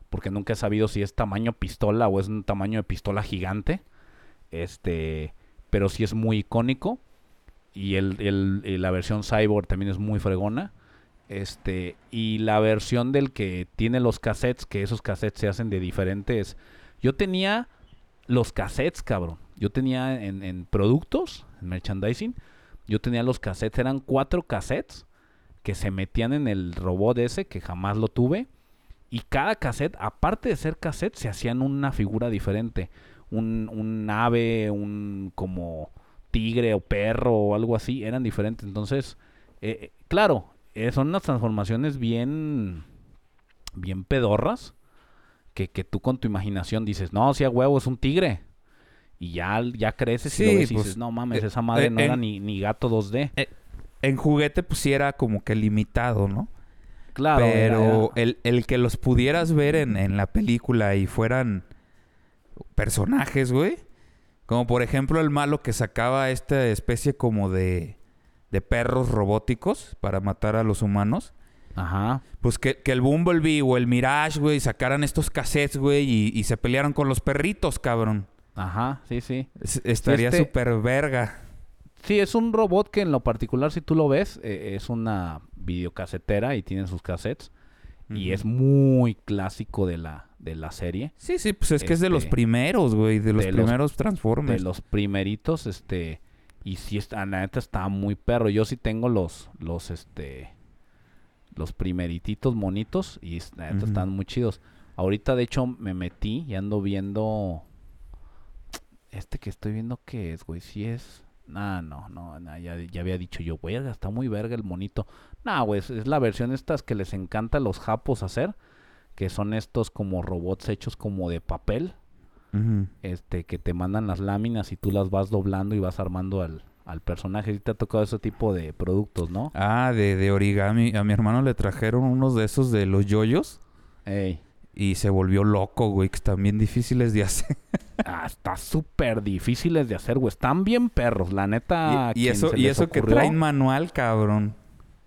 Porque nunca he sabido si es tamaño pistola o es un tamaño de pistola gigante. Este. Pero sí es muy icónico. Y el, el- la versión Cyborg también es muy fregona. Este. Y la versión del que tiene los cassettes, que esos cassettes se hacen de diferentes. Yo tenía los cassettes, cabrón. Yo tenía en, productos, en merchandising. Yo tenía los cassettes, eran cuatro cassettes que se metían en el robot ese, que jamás lo tuve. Y cada cassette, aparte de ser cassette, se hacían una figura diferente. Un, un ave, un como tigre o perro o algo así, eran diferentes. Entonces, eh, eh, claro, eh, son unas transformaciones bien, bien pedorras. Que, que tú con tu imaginación dices, no, si a huevo es un tigre. Y ya, ya creces y lo ves y pues, dices, no mames, eh, esa madre eh, no era en- ni, ni gato 2D. En juguete, pues sí era como que limitado, ¿no? Claro, era- Pero era- el, el que los pudieras ver en, en la película y fueran personajes, güey. Como por ejemplo el malo que sacaba esta especie como de, de perros robóticos para matar a los humanos. Ajá. Pues que, que el Bumblebee o el Mirage, güey, sacaran estos cassettes, güey, y, y se pelearan con los perritos, cabrón. Ajá, sí, sí. Es- estaría este- súper verga. Sí, es un robot que en lo particular, si tú lo ves, eh, es una videocasetera y tiene sus cassettes. Y es muy clásico de la, de la serie. Sí, sí, pues es que es de los este, primeros, güey, de los de los- primeros De Transformers. los primeritos, este... Y sí, está, la neta está muy perro. Yo sí tengo los, los, este... Los primerititos monitos y la neta están muy chidos. Ahorita, de hecho, me metí y ando viendo... Este que estoy viendo que es, güey, si es... Ah, no, no, ya, ya había dicho yo, verga, está muy verga el monito. Nah, güey, es, es la versión estas que les encanta a los japos hacer, que son estos como robots hechos como de papel, este, que te mandan las láminas y tú las vas doblando y vas armando al, al personaje. Sí te ha tocado ese tipo de productos, ¿no? Ah, de, de origami. A mi hermano le trajeron unos de esos de los yoyos Ey, y se volvió loco, güey, que están bien difíciles de hacer. ah, está súper difíciles de hacer, güey. Están bien perros, la neta. y, eso, y eso que traen manual, cabrón.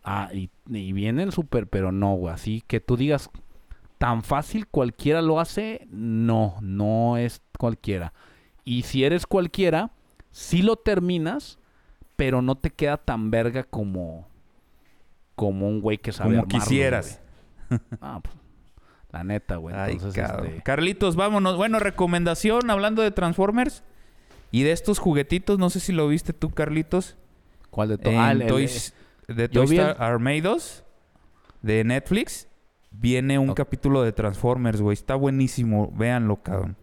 Ah, y, y vienen súper, pero no, güey. Así que tú digas, tan fácil cualquiera lo hace, no, no es cualquiera. Y si eres cualquiera, sí lo terminas, pero no te queda tan verga como, como un güey que sabe Como armarlo, quisieras. güey. Ah, pues, la neta, güey. Entonces, este, Carlitos, vámonos. Bueno, recomendación hablando de Transformers y de estos juguetitos. No sé si lo viste tú, Carlitos. ¿cuál de? En Ah, el- el- Toys, de Toy Star Armados de Netflix. Viene un capítulo de Transformers, güey. Está buenísimo. Véanlo, cabrón.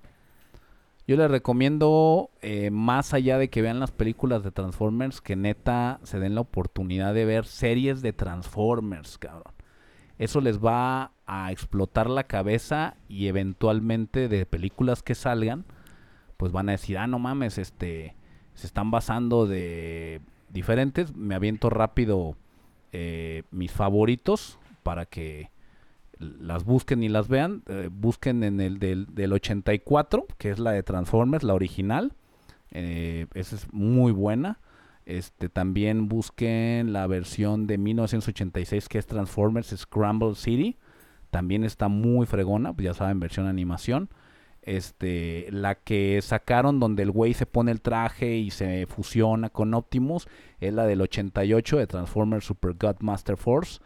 Yo les recomiendo, eh, más allá de que vean las películas de Transformers, que neta se den la oportunidad de ver series de Transformers, cabrón. Eso les va a explotar la cabeza y eventualmente de películas que salgan, pues van a decir, ah, no mames, este, se están basando de diferentes. Me aviento rápido eh, mis favoritos para que las busquen y las vean. Eh, busquen en el del, del 84, que es la de Transformers, la original. Eh, esa es muy buena. Este, también busquen la versión de 1986 que es Transformers Scramble City. También está muy fregona, pues ya saben, versión animación. Este, la que sacaron donde el güey se pone el traje y se fusiona con Optimus es la del 88 de Transformers Super God Master Force.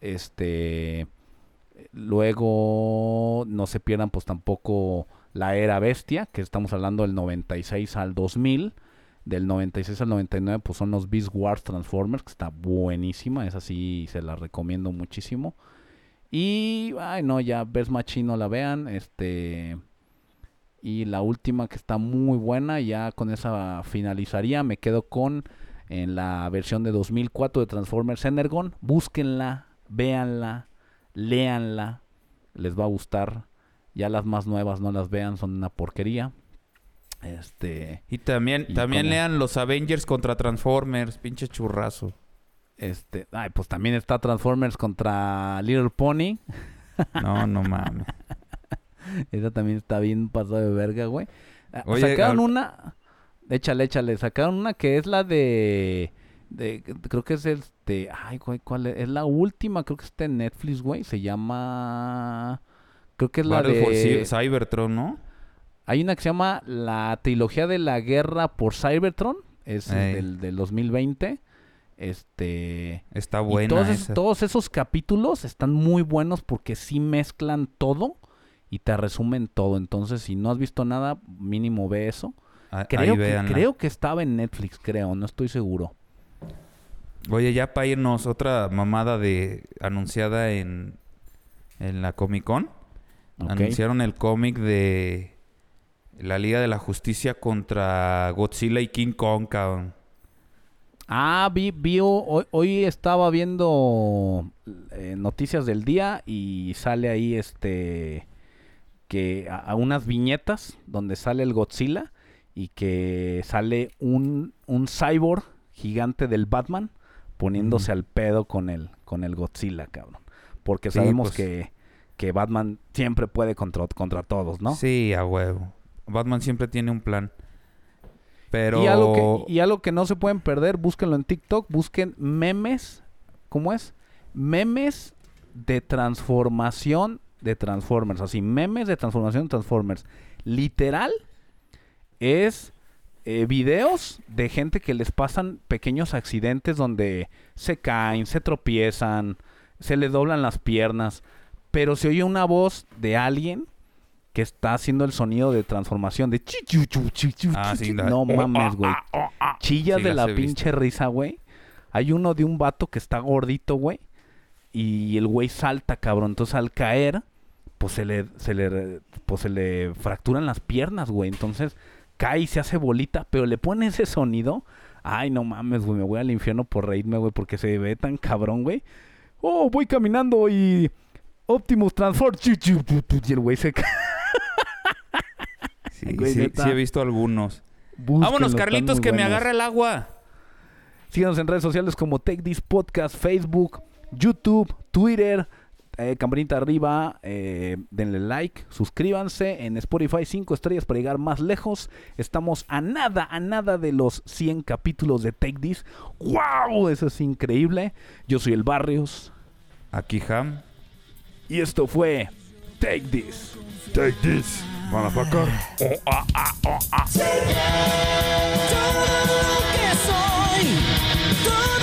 Este, luego no se pierdan pues tampoco la era bestia, que estamos hablando del 96 al 2000. Del 96 al 99 pues son los Beast Wars Transformers, que está buenísima, esa sí se la recomiendo muchísimo. Y, ay no, ya Best Machine no la vean, este... Y la última que está muy buena, ya con esa finalizaría, me quedo con en la versión de 2004 de Transformers Energon. Búsquenla, véanla, léanla, les va a gustar. Ya las más nuevas no las vean, son una porquería. Este, Y también, Y también como- lean los Avengers contra Transformers, pinche churrazo. este, ay, pues también está Transformers contra Little Pony. No, no mames. Esa también está bien pasada de verga, güey. Ah, Oye, sacaron hab- una. Échale, échale. Sacaron una que es la de. de creo que es este. Ay, güey, ¿cuál es? Es la última, creo que está en Netflix, güey. Se llama. Creo que es la Battle de. Cy- Cybertron, ¿no? Hay una que se llama La trilogía de la guerra por Cybertron. Es del, del 2020. Este. Está Y buena todos, esos- esa. todos esos capítulos están muy buenos porque sí mezclan todo y te resumen todo. Entonces, si no has visto nada, mínimo ve eso. Ah, Creo, que, creo que estaba en Netflix, creo, no estoy seguro. Oye, ya para irnos, otra mamada de anunciada en, en la Comic Con. Anunciaron el cómic de la Liga de la Justicia contra Godzilla y King Kong, cabrón. Ah, vi, vi ho- hoy, hoy estaba viendo eh, noticias del día y sale ahí este que a, a unas viñetas donde sale el Godzilla y que sale un, un cyborg gigante del Batman poniéndose al pedo con el con el Godzilla, cabrón. Porque Sí, sabemos pues. que, que Batman siempre puede contra, contra todos, ¿no? Sí, a huevo. Batman siempre tiene un plan. Pero... Y, algo que, y algo que no se pueden perder, búsquenlo en TikTok, busquen memes, ¿cómo es? Memes de transformación de Transformers, así, memes de transformación de Transformers. Literal es eh, videos de gente que les pasan pequeños accidentes donde se caen, se tropiezan, se les doblan las piernas, pero se oye una voz de alguien que está haciendo el sonido de transformación de chi, chu, chu, chi, chu, Ah, sí, la- no mames, güey. Chillas Sí, de la he visto. pinche risa, güey. Hay uno de un vato que está gordito, güey. Y el güey salta, cabrón. Entonces al caer, pues se le, se le, pues se le fracturan las piernas, güey. Entonces cae y se hace bolita, pero le pone ese sonido. Ay, no mames, güey. Me voy al infierno por reírme, güey, porque se ve tan cabrón, güey. Oh, voy caminando y Optimus Transform. Y el güey se cae. Sí, Güey, sí, neta. sí he visto algunos. Búsquenlo, Vámonos, Carlitos, que me agarra el agua. Síganos en redes sociales como Take This Podcast, Facebook, YouTube, Twitter, eh, campanita arriba, eh, denle like, suscríbanse en Spotify 5 estrellas para llegar más lejos. Estamos a nada, a nada de los 100 capítulos de Take This. ¡Wow! Eso es increíble. Yo soy el Barrios Aquí, Ham. y esto fue Take This. Take this, motherfucker. Todo lo que soy, todo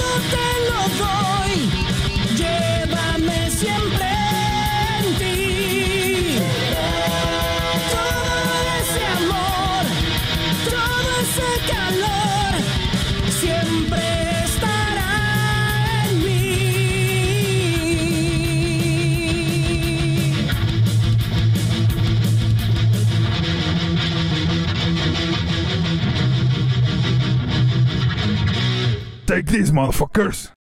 Take these motherfuckers.